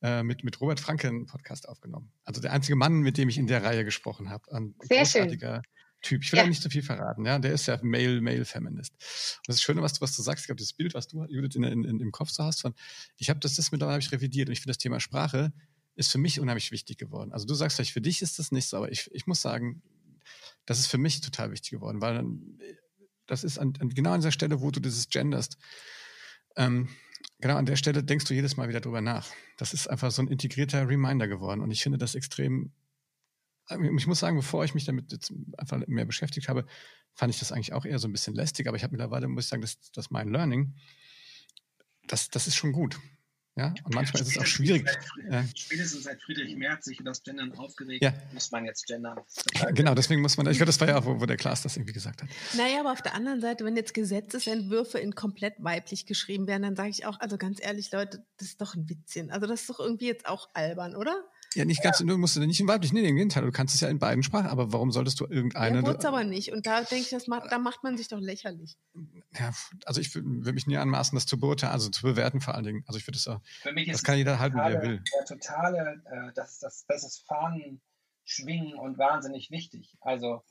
äh, mit, mit Robert Franke einen Podcast aufgenommen. Also der einzige Mann, mit dem ich in der Reihe gesprochen habe. Ein Sehr großartiger schön. Typ. Ich will ja. auch nicht zu viel verraten, ja. Der ist ja Male, Male Feminist. Und das Schöne, was du, was du sagst, ich glaube, das Bild, was du, Judith, in, in, in, im Kopf so hast, von, ich habe das, das mittlerweile habe ich revidiert und ich finde das Thema Sprache ist für mich unheimlich wichtig geworden. Also du sagst vielleicht, für dich ist das nicht so, aber ich, ich muss sagen, das ist für mich total wichtig geworden, weil das ist an, an, genau an dieser Stelle, wo du dieses genderst. Ähm, genau an der Stelle denkst du jedes Mal wieder drüber nach. Das ist einfach so ein integrierter Reminder geworden und ich finde das extrem. Ich muss sagen, bevor ich mich damit jetzt einfach mehr beschäftigt habe, fand ich das eigentlich auch eher so ein bisschen lästig, aber ich habe mittlerweile, muss ich sagen, dass das mein Learning, das, das ist schon gut. Ja, und manchmal ist es auch schwierig. Seit, spätestens seit Friedrich Merz sich über das Gendern aufgeregt, ja. muss man jetzt gendern. Genau, deswegen muss man, ich glaube, das war ja auch, wo, wo der Klaas das irgendwie gesagt hat. Naja, aber auf der anderen Seite, wenn jetzt Gesetzesentwürfe in komplett weiblich geschrieben werden, dann sage ich auch, also ganz ehrlich, Leute, das ist doch ein Witzchen. Also das ist doch irgendwie jetzt auch albern, oder? Ja, nicht ganz, ja. du musst nicht in weiblich, nee, im Gegenteil, du kannst es ja in beiden Sprachen, aber warum solltest du irgendeine... Ja, aber nicht und da denke ich, das macht, da macht man sich doch lächerlich. Ja, also ich würde mich nie anmaßen, das zu beurteilen, also zu bewerten vor allen Dingen. Also ich würde das auch, Für mich das kann jeder halten, wie er will. Der totale, äh, das, das, das ist Fahnen schwingen und wahnsinnig wichtig. Also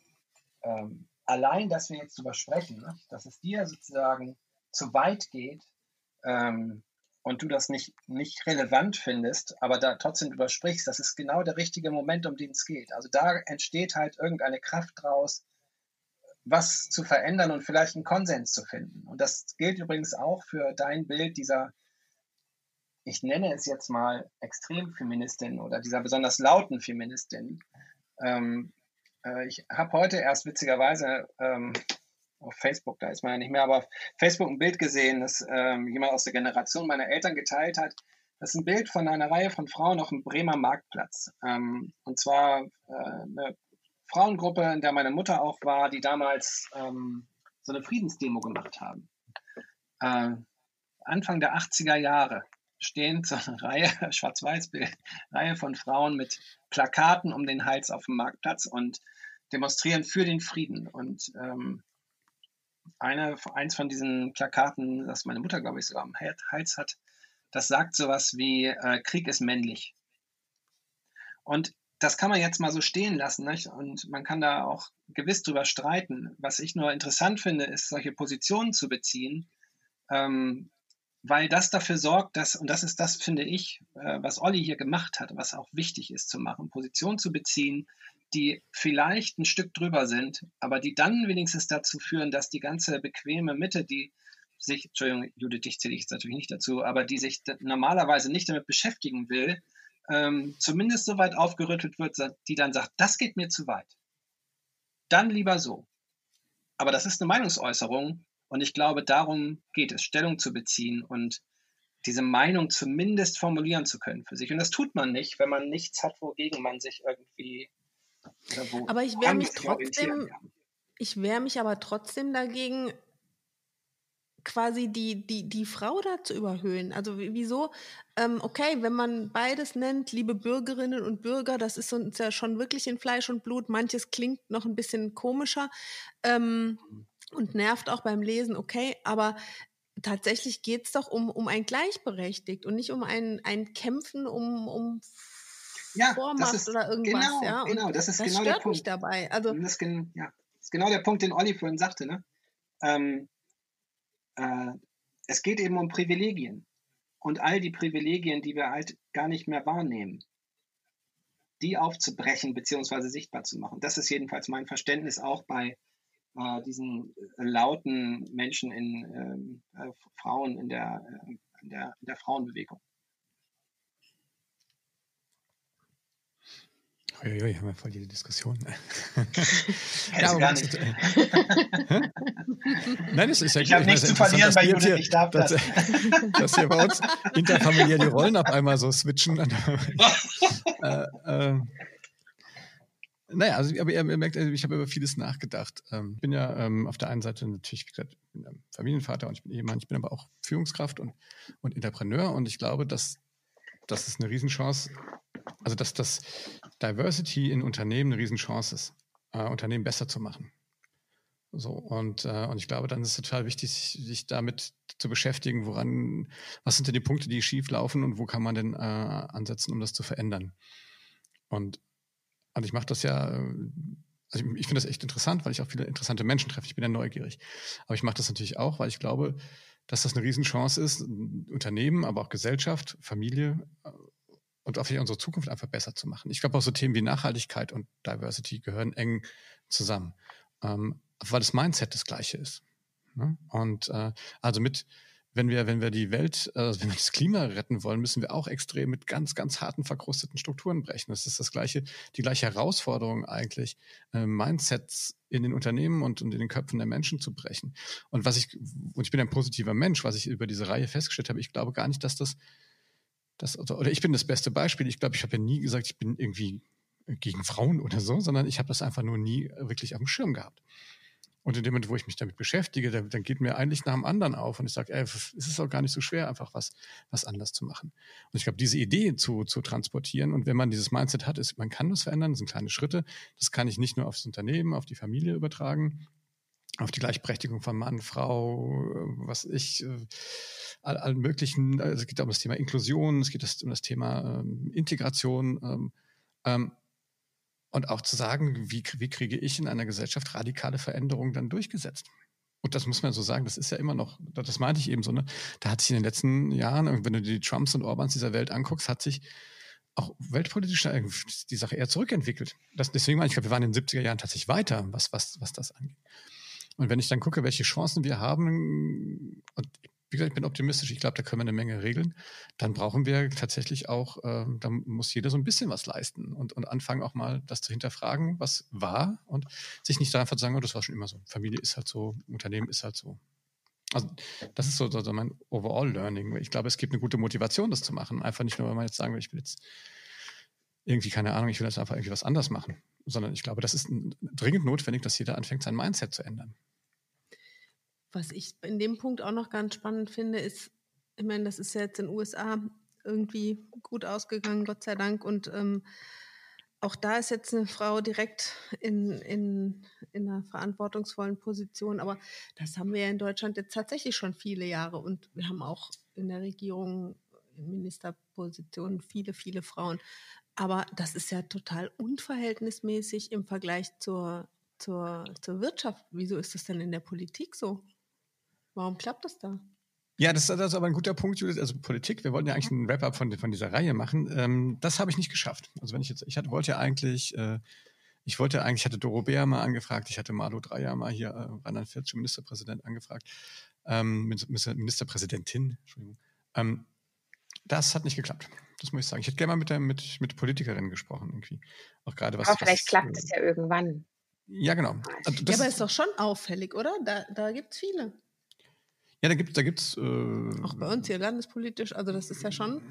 ähm, allein, dass wir jetzt darüber sprechen, ne, dass es dir sozusagen zu weit geht, ähm, und du das nicht, nicht relevant findest, aber da trotzdem drüber sprichst, das ist genau der richtige Moment, um den es geht. Also da entsteht halt irgendeine Kraft draus, was zu verändern und vielleicht einen Konsens zu finden. Und das gilt übrigens auch für dein Bild dieser, ich nenne es jetzt mal Extremfeministin oder dieser besonders lauten Feministin. Ähm, äh, ich habe heute erst witzigerweise ähm, auf Facebook, da ist man ja nicht mehr, aber auf Facebook ein Bild gesehen, das ähm, jemand aus der Generation meiner Eltern geteilt hat. Das ist ein Bild von einer Reihe von Frauen auf dem Bremer Marktplatz. Ähm, und zwar äh, eine Frauengruppe, in der meine Mutter auch war, die damals ähm, so eine Friedensdemo gemacht haben. Äh, Anfang der 80er Jahre stehen so eine Reihe, Schwarz-Weiß-Bild, Reihe von Frauen mit Plakaten um den Hals auf dem Marktplatz und demonstrieren für den Frieden. Und ähm, eine, eins von diesen Plakaten, das meine Mutter, glaube ich, sogar am Hals hat, das sagt sowas wie, äh, Krieg ist männlich. Und das kann man jetzt mal so stehen lassen, nicht? und man kann da auch gewiss drüber streiten. Was ich nur interessant finde, ist, solche Positionen zu beziehen, ähm, weil das dafür sorgt, dass, und das ist das, finde ich, äh, was Olli hier gemacht hat, was auch wichtig ist zu machen, Positionen zu beziehen, die vielleicht ein Stück drüber sind, aber die dann wenigstens dazu führen, dass die ganze bequeme Mitte, die sich, Entschuldigung, Judith, dich zähle ich jetzt natürlich nicht dazu, aber die sich normalerweise nicht damit beschäftigen will, ähm, zumindest so weit aufgerüttelt wird, die dann sagt, das geht mir zu weit. Dann lieber so. Aber das ist eine Meinungsäußerung und ich glaube, darum geht es, Stellung zu beziehen und diese Meinung zumindest formulieren zu können für sich. Und das tut man nicht, wenn man nichts hat, wogegen man sich irgendwie aber ich wehre mich trotzdem, ich wehre mich aber trotzdem dagegen, quasi die, die, die Frau da zu überhöhen. Also wieso? Ähm, okay, wenn man beides nennt, liebe Bürgerinnen und Bürger, das ist uns ja schon wirklich in Fleisch und Blut. Manches klingt noch ein bisschen komischer ähm, und nervt auch beim Lesen, okay, aber tatsächlich geht es doch um, um ein Gleichberechtigt und nicht um ein, ein Kämpfen um, um ja, Vormacht ist, oder irgendwas. Genau, ja? Und genau, das ist das genau der Punkt. Mich dabei. Also, das, ja, das ist genau der Punkt, den Olli vorhin sagte. Ne? Ähm, äh, es geht eben um Privilegien. Und all die Privilegien, die wir halt gar nicht mehr wahrnehmen, die aufzubrechen bzw. sichtbar zu machen. Das ist jedenfalls mein Verständnis auch bei äh, diesen lauten Menschen in ähm, äh, Frauen in der äh, in der, in der Frauenbewegung. Uiui, haben wir voll die Diskussion. ja, gar nicht. Nein, es ist ja Ich habe nichts zu verlieren bei Judith, ich darf das. Dass hier bei uns interfamiliär die Rollen auf einmal so switchen. äh, äh, naja, also, aber ihr, merkt, also ich habe über vieles nachgedacht. Ich ähm, bin ja ähm, auf der einen Seite natürlich, wie gesagt, ich bin Familienvater und ich bin Ehemann, ich bin aber auch Führungskraft und, und Entrepreneur und ich glaube, dass das ist eine Riesenchance, also dass das Diversity in Unternehmen eine Riesenchance ist, äh, Unternehmen besser zu machen. So, und, äh, und ich glaube, dann ist es total wichtig, sich damit zu beschäftigen, woran, was sind denn die Punkte, die schief laufen und wo kann man denn äh, ansetzen, um das zu verändern. Und und ich mache das ja, also ich, ich finde das echt interessant, weil ich auch viele interessante Menschen treffe. Ich bin ja neugierig. Aber ich mache das natürlich auch, weil ich glaube, dass das eine Riesenchance ist, Unternehmen, aber auch Gesellschaft, Familie äh, und auch für unsere Zukunft einfach besser zu machen. Ich glaube auch so Themen wie Nachhaltigkeit und Diversity gehören eng zusammen, ähm, weil das Mindset das gleiche ist. Ne? Und äh, also mit wenn wir, wenn wir die Welt, also wenn wir das Klima retten wollen, müssen wir auch extrem mit ganz, ganz harten, verkrusteten Strukturen brechen. Das ist das gleiche, die gleiche Herausforderung eigentlich, äh, Mindsets in den Unternehmen und, und in den Köpfen der Menschen zu brechen. Und was ich, und ich bin ein positiver Mensch, was ich über diese Reihe festgestellt habe, ich glaube gar nicht, dass das, das oder ich bin das beste Beispiel. Ich glaube, ich habe ja nie gesagt, ich bin irgendwie gegen Frauen oder so, sondern ich habe das einfach nur nie wirklich auf dem Schirm gehabt. Und in dem Moment, wo ich mich damit beschäftige, dann, dann geht mir eigentlich nach dem anderen auf und ich sage, ey, es ist auch gar nicht so schwer, einfach was, was anders zu machen. Und ich glaube, diese Idee zu, zu transportieren und wenn man dieses Mindset hat, ist, man kann das verändern, das sind kleine Schritte. Das kann ich nicht nur aufs Unternehmen, auf die Familie übertragen, auf die Gleichberechtigung von Mann, Frau, was ich, äh, all, all möglichen, also es geht um das Thema Inklusion, es geht um das Thema ähm, Integration. Ähm, ähm, und auch zu sagen, wie, wie kriege ich in einer Gesellschaft radikale Veränderungen dann durchgesetzt? Und das muss man so sagen, das ist ja immer noch, das meinte ich eben so, ne? Da hat sich in den letzten Jahren, wenn du die Trumps und Orbans dieser Welt anguckst, hat sich auch weltpolitisch die Sache eher zurückentwickelt. Das, deswegen meine ich, wir waren in den 70er Jahren tatsächlich weiter, was, was, was das angeht. Und wenn ich dann gucke, welche Chancen wir haben, und wie gesagt, ich bin optimistisch, ich glaube, da können wir eine Menge regeln. Dann brauchen wir tatsächlich auch, äh, da muss jeder so ein bisschen was leisten und, und anfangen auch mal das zu hinterfragen, was war und sich nicht einfach zu sagen, oh, das war schon immer so. Familie ist halt so, Unternehmen ist halt so. Also das ist so, so mein Overall Learning. Ich glaube, es gibt eine gute Motivation, das zu machen. Einfach nicht nur, weil man jetzt sagen will, ich will jetzt irgendwie, keine Ahnung, ich will jetzt einfach irgendwie was anders machen, sondern ich glaube, das ist dringend notwendig, dass jeder anfängt, sein Mindset zu ändern. Was ich in dem Punkt auch noch ganz spannend finde, ist, ich meine, das ist ja jetzt in den USA irgendwie gut ausgegangen, Gott sei Dank. Und ähm, auch da ist jetzt eine Frau direkt in, in, in einer verantwortungsvollen Position. Aber das haben wir ja in Deutschland jetzt tatsächlich schon viele Jahre. Und wir haben auch in der Regierung, in Ministerpositionen viele, viele Frauen. Aber das ist ja total unverhältnismäßig im Vergleich zur, zur, zur Wirtschaft. Wieso ist das denn in der Politik so? Warum klappt das da? Ja, das, das ist aber ein guter Punkt, Judith. Also Politik, wir wollten ja eigentlich einen Wrap-up von, von dieser Reihe machen. Ähm, das habe ich nicht geschafft. Also wenn ich jetzt, ich hatte, wollte ja eigentlich, äh, ich wollte eigentlich, ich hatte Doro Bär mal angefragt, ich hatte Malu Dreyer mal hier, äh, Rheinland-Pfalz, Ministerpräsident angefragt, ähm, Ministerpräsidentin, Entschuldigung. Ähm, das hat nicht geklappt. Das muss ich sagen. Ich hätte gerne mal mit, der, mit, mit Politikerinnen gesprochen, irgendwie. Auch gerade was. Aber vielleicht was, klappt es ja irgendwann. Ja, genau. Also ja, aber ist doch schon auffällig, oder? Da, da gibt es viele. Ja, da gibt es. Da gibt's, äh, Auch bei uns hier landespolitisch, also das ist ja schon,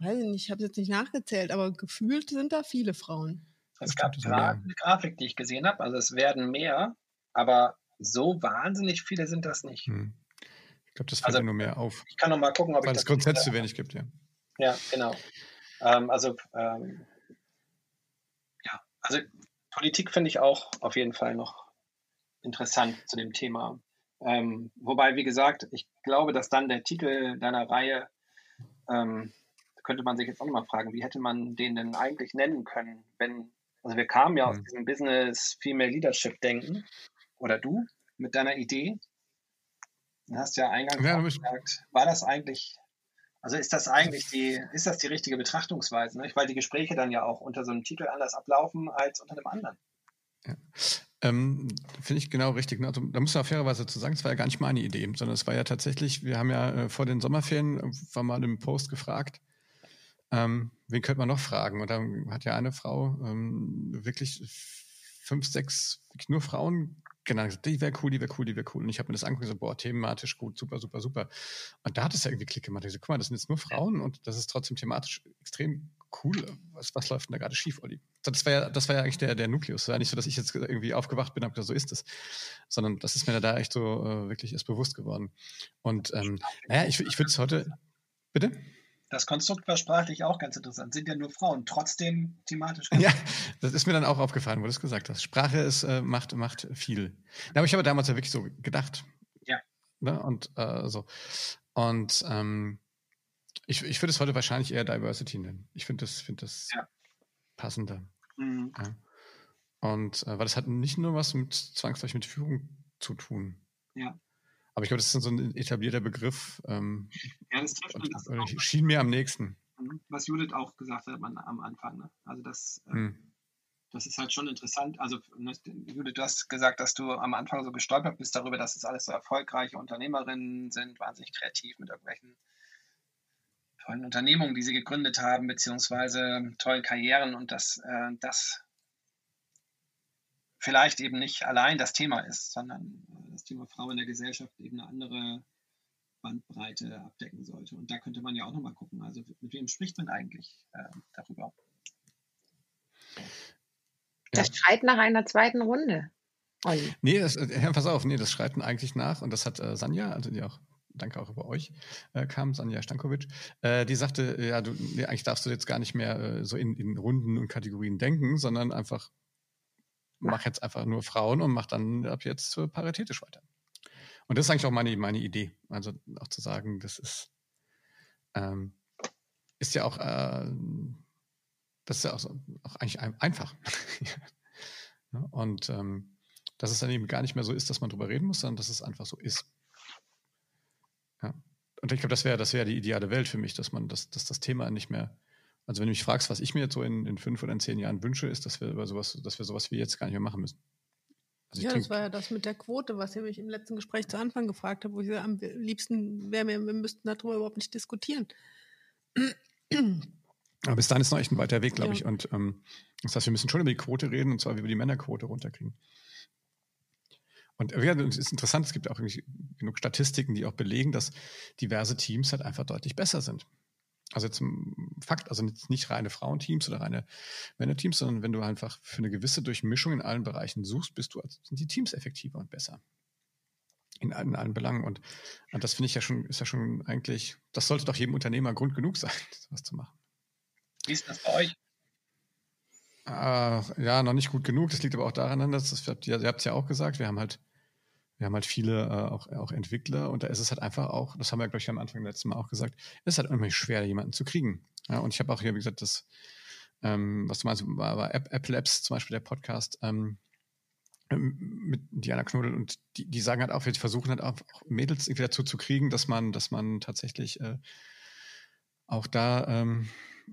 weiß ich nicht, ich habe es jetzt nicht nachgezählt, aber gefühlt sind da viele Frauen. Es gab gerade eine Grafik, die ich gesehen habe, also es werden mehr, aber so wahnsinnig viele sind das nicht. Hm. Ich glaube, das fällt also, nur mehr auf. Ich kann noch mal gucken, ob Weil ich das grundsätzlich zu wenig gibt, ja. Ja, genau. Ähm, also, ähm, ja, also Politik finde ich auch auf jeden Fall noch interessant zu dem Thema. Ähm, wobei, wie gesagt, ich glaube, dass dann der Titel deiner Reihe, ähm, könnte man sich jetzt auch mal fragen, wie hätte man den denn eigentlich nennen können, wenn, also wir kamen ja aus hm. diesem Business Female Leadership Denken, oder du mit deiner Idee. Du hast ja eingangs ja, gesagt, war das eigentlich, also ist das eigentlich die, ist das die richtige Betrachtungsweise? Ne? Weil die Gespräche dann ja auch unter so einem Titel anders ablaufen als unter einem anderen. Ja. Ähm, Finde ich genau richtig. Also, da muss man fairerweise zu sagen, es war ja gar nicht meine Idee, sondern es war ja tatsächlich, wir haben ja äh, vor den Sommerferien, äh, war mal im Post gefragt, ähm, wen könnte man noch fragen? Und dann hat ja eine Frau ähm, wirklich fünf, sechs, nur Frauen genannt. Die wäre cool, die wäre cool, die wäre cool. Und ich habe mir das angeguckt und gesagt, boah, thematisch gut, super, super, super. Und da hat es ja irgendwie Klick gemacht. Ich so, guck mal, das sind jetzt nur Frauen und das ist trotzdem thematisch extrem cool. Was, was läuft denn da gerade schief, Olli? Das war ja, das war ja eigentlich der, der Nukleus. Es war ja nicht so, dass ich jetzt irgendwie aufgewacht bin und gesagt, so ist es. Sondern das ist mir da echt so äh, wirklich erst bewusst geworden. Und ähm, naja, ich, ich würde es heute. Bitte? Das Konstrukt war sprachlich auch ganz interessant. Sind ja nur Frauen, trotzdem thematisch. Ja, das ist mir dann auch aufgefallen, wo du es gesagt hast. Sprache ist, äh, macht, macht viel. Aber ich habe damals ja wirklich so gedacht. Ja. Ne? Und äh, so. Und ähm, ich, ich würde es heute wahrscheinlich eher Diversity nennen. Ich finde das, find das ja. passender. Mhm. Ja. Und äh, weil das hat nicht nur was mit zwangsläufig mit Führung zu tun. Ja. Aber ich glaube, das ist so ein etablierter Begriff. Ähm, ja, das trifft und, das auch, schien mir am nächsten. Mhm. Was Judith auch gesagt hat am Anfang. Ne? Also das, äh, hm. das ist halt schon interessant. Also ne, Judith, du hast gesagt, dass du am Anfang so gestolpert bist darüber, dass es alles so erfolgreiche Unternehmerinnen sind, wahnsinnig kreativ mit irgendwelchen tollen Unternehmungen, die sie gegründet haben, beziehungsweise tollen Karrieren und dass äh, das vielleicht eben nicht allein das Thema ist, sondern das Thema Frau in der Gesellschaft eben eine andere Bandbreite abdecken sollte. Und da könnte man ja auch nochmal gucken, also mit wem spricht man eigentlich äh, darüber? Das schreit nach einer zweiten Runde. Olli. Nee, das, äh, pass auf, nee, das schreiten eigentlich nach und das hat äh, Sanja, also die auch danke auch über euch, äh, kam, Sanja Stankovic, äh, die sagte, ja, du, nee, eigentlich darfst du jetzt gar nicht mehr äh, so in, in Runden und Kategorien denken, sondern einfach mach jetzt einfach nur Frauen und mach dann ab jetzt paritätisch weiter. Und das ist eigentlich auch meine, meine Idee. Also auch zu sagen, das ist, ähm, ist ja auch, äh, das ist ja auch, auch eigentlich ein, einfach. und ähm, dass es dann eben gar nicht mehr so ist, dass man drüber reden muss, sondern dass es einfach so ist. Und ich glaube, das wäre das wäre die ideale Welt für mich, dass man, dass, dass das Thema nicht mehr also wenn du mich fragst, was ich mir jetzt so in, in fünf oder in zehn Jahren wünsche, ist, dass wir über sowas, dass wir sowas wie jetzt gar nicht mehr machen müssen. Also ja, das war ja das mit der Quote, was ihr mich im letzten Gespräch zu Anfang gefragt habt, wo ich am liebsten wäre mir, wir müssten darüber überhaupt nicht diskutieren. Aber bis dahin ist noch echt ein weiter Weg, glaube ja. ich. Und ähm, das heißt, wir müssen schon über die Quote reden, und zwar wie wir die Männerquote runterkriegen. Und ja, es ist interessant, es gibt auch genug Statistiken, die auch belegen, dass diverse Teams halt einfach deutlich besser sind also jetzt Fakt, also nicht reine Frauenteams oder reine Männerteams, sondern wenn du einfach für eine gewisse Durchmischung in allen Bereichen suchst, bist du, sind die Teams effektiver und besser. In, in allen Belangen. Und, und das finde ich ja schon, ist ja schon eigentlich, das sollte doch jedem Unternehmer Grund genug sein, sowas zu machen. Wie ist das bei euch? Äh, ja, noch nicht gut genug. Das liegt aber auch daran, dass das, ihr habt es ja auch gesagt, wir haben halt wir haben halt viele äh, auch, auch Entwickler und da ist es halt einfach auch, das haben wir, glaube ich, am Anfang letzten Mal auch gesagt, es ist halt unheimlich schwer, jemanden zu kriegen. Ja, und ich habe auch hier, wie gesagt, das, ähm, was du meinst, war, war Apple Apps zum Beispiel der Podcast ähm, mit Diana Knodel und die, die sagen halt auch, wir versuchen halt auch, auch Mädels irgendwie dazu zu kriegen, dass man, dass man tatsächlich äh, auch da ähm,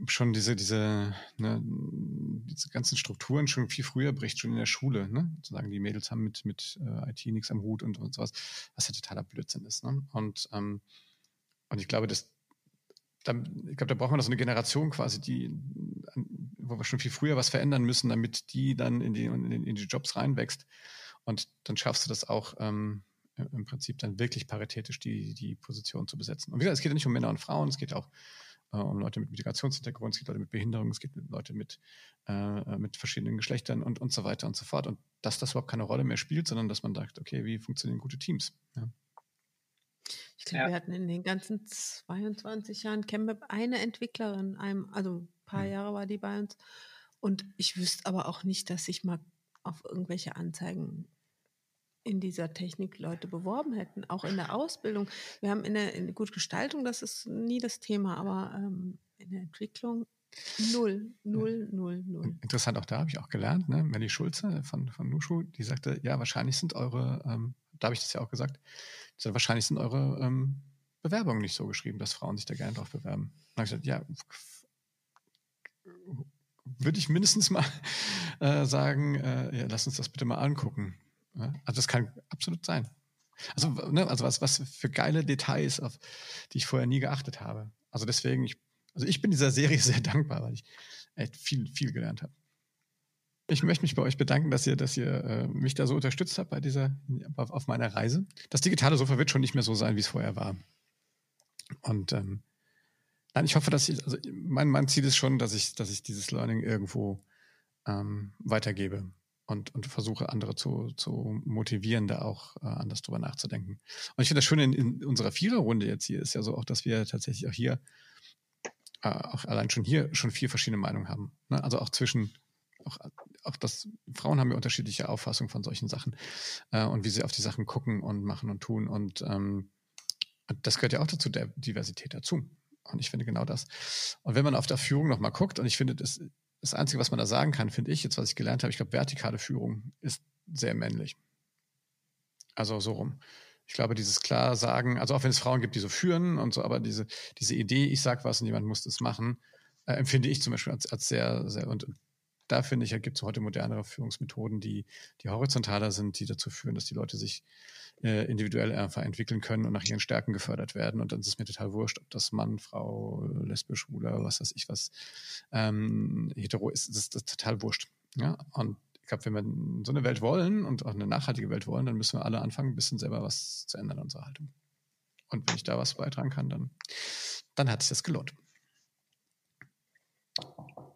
schon diese, diese, ne, diese ganzen Strukturen schon viel früher bricht, schon in der Schule, ne? Zu sagen, die Mädels haben mit, mit äh, IT nichts am Hut und, und sowas, was ja totaler Blödsinn ist. Ne? Und, ähm, und ich glaube, das, da, ich glaube, da braucht man so eine Generation quasi, die, wo wir schon viel früher was verändern müssen, damit die dann in die, in, in die Jobs reinwächst. Und dann schaffst du das auch ähm, im Prinzip dann wirklich paritätisch die, die Position zu besetzen. Und wie gesagt, es geht ja nicht um Männer und Frauen, es geht auch äh, um Leute mit Migrationshintergrund, es gibt Leute mit Behinderung, es gibt Leute mit, äh, mit verschiedenen Geschlechtern und, und so weiter und so fort. Und dass das überhaupt keine Rolle mehr spielt, sondern dass man sagt, okay, wie funktionieren gute Teams? Ja. Ich glaube, ja. wir hatten in den ganzen 22 Jahren ChemWeb eine Entwicklerin, einem, also ein paar hm. Jahre war die bei uns. Und ich wüsste aber auch nicht, dass ich mal auf irgendwelche Anzeigen in dieser Technik Leute beworben hätten, auch in der Ausbildung. Wir haben in der, in der gut Gestaltung, das ist nie das Thema, aber ähm, in der Entwicklung null, null, null, null. Interessant, auch da habe ich auch gelernt, ne? Melly Schulze von, von Nushu, die sagte, ja, wahrscheinlich sind eure, ähm, da habe ich das ja auch gesagt, sagte, wahrscheinlich sind eure ähm, Bewerbungen nicht so geschrieben, dass Frauen sich da gerne drauf bewerben. Und habe ich gesagt, ja, würde ich mindestens mal äh, sagen, äh, ja, lass uns das bitte mal angucken. Also das kann absolut sein. Also, ne, also was, was für geile Details, auf die ich vorher nie geachtet habe. Also deswegen, ich, also ich bin dieser Serie sehr dankbar, weil ich echt viel, viel gelernt habe. Ich möchte mich bei euch bedanken, dass ihr, dass ihr äh, mich da so unterstützt habt bei dieser, auf, auf, meiner Reise. Das digitale Sofa wird schon nicht mehr so sein, wie es vorher war. Und ähm, nein, ich hoffe, dass ich, also mein, mein Ziel ist schon, dass ich, dass ich dieses Learning irgendwo ähm, weitergebe und, und versuche, andere zu, zu motivieren, da auch äh, anders drüber nachzudenken. Und ich finde das Schöne in, in unserer Viererrunde jetzt hier ist ja so auch, dass wir tatsächlich auch hier, äh, auch allein schon hier schon vier verschiedene Meinungen haben. Ne? Also auch zwischen, auch, auch das, Frauen haben ja unterschiedliche Auffassungen von solchen Sachen äh, und wie sie auf die Sachen gucken und machen und tun. Und, ähm, das gehört ja auch dazu, der Diversität dazu. Und ich finde genau das. Und wenn man auf der Führung nochmal guckt, und ich finde, das das Einzige, was man da sagen kann, finde ich, jetzt was ich gelernt habe, ich glaube, vertikale Führung ist sehr männlich. Also so rum. Ich glaube, dieses klar sagen, also auch wenn es Frauen gibt, die so führen und so, aber diese, diese Idee, ich sag was und jemand muss das machen, äh, empfinde ich zum Beispiel als, als sehr, sehr, und da finde ich, gibt es heute modernere Führungsmethoden, die, die horizontaler sind, die dazu führen, dass die Leute sich äh, individuell einfach entwickeln können und nach ihren Stärken gefördert werden. Und dann ist es mir total wurscht, ob das Mann, Frau, lesbisch, oder was weiß ich was, ähm, hetero ist, das, das ist total wurscht. Ja? Und ich glaube, wenn wir so eine Welt wollen und auch eine nachhaltige Welt wollen, dann müssen wir alle anfangen, ein bisschen selber was zu ändern in unserer Haltung. Und wenn ich da was beitragen kann, dann, dann hat sich das gelohnt.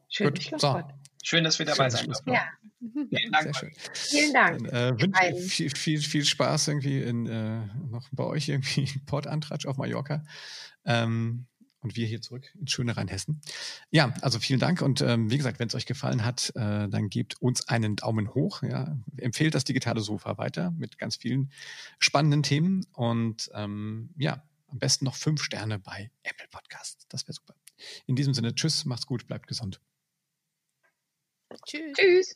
Schön, so. Schön, dass wir dabei sein dürfen. Ja. Vielen Dank. Sehr schön. Vielen Dank. Dann, äh, wünsche viel, viel, viel Spaß irgendwie in, äh, noch bei euch irgendwie in Port Antratsch auf Mallorca. Ähm, und wir hier zurück ins schöne Rheinhessen. Ja, also vielen Dank und ähm, wie gesagt, wenn es euch gefallen hat, äh, dann gebt uns einen Daumen hoch. Ja. Empfehlt das digitale Sofa weiter mit ganz vielen spannenden Themen und ähm, ja, am besten noch fünf Sterne bei Apple Podcast. Das wäre super. In diesem Sinne, tschüss, macht's gut, bleibt gesund. Tschüss. Tschüss.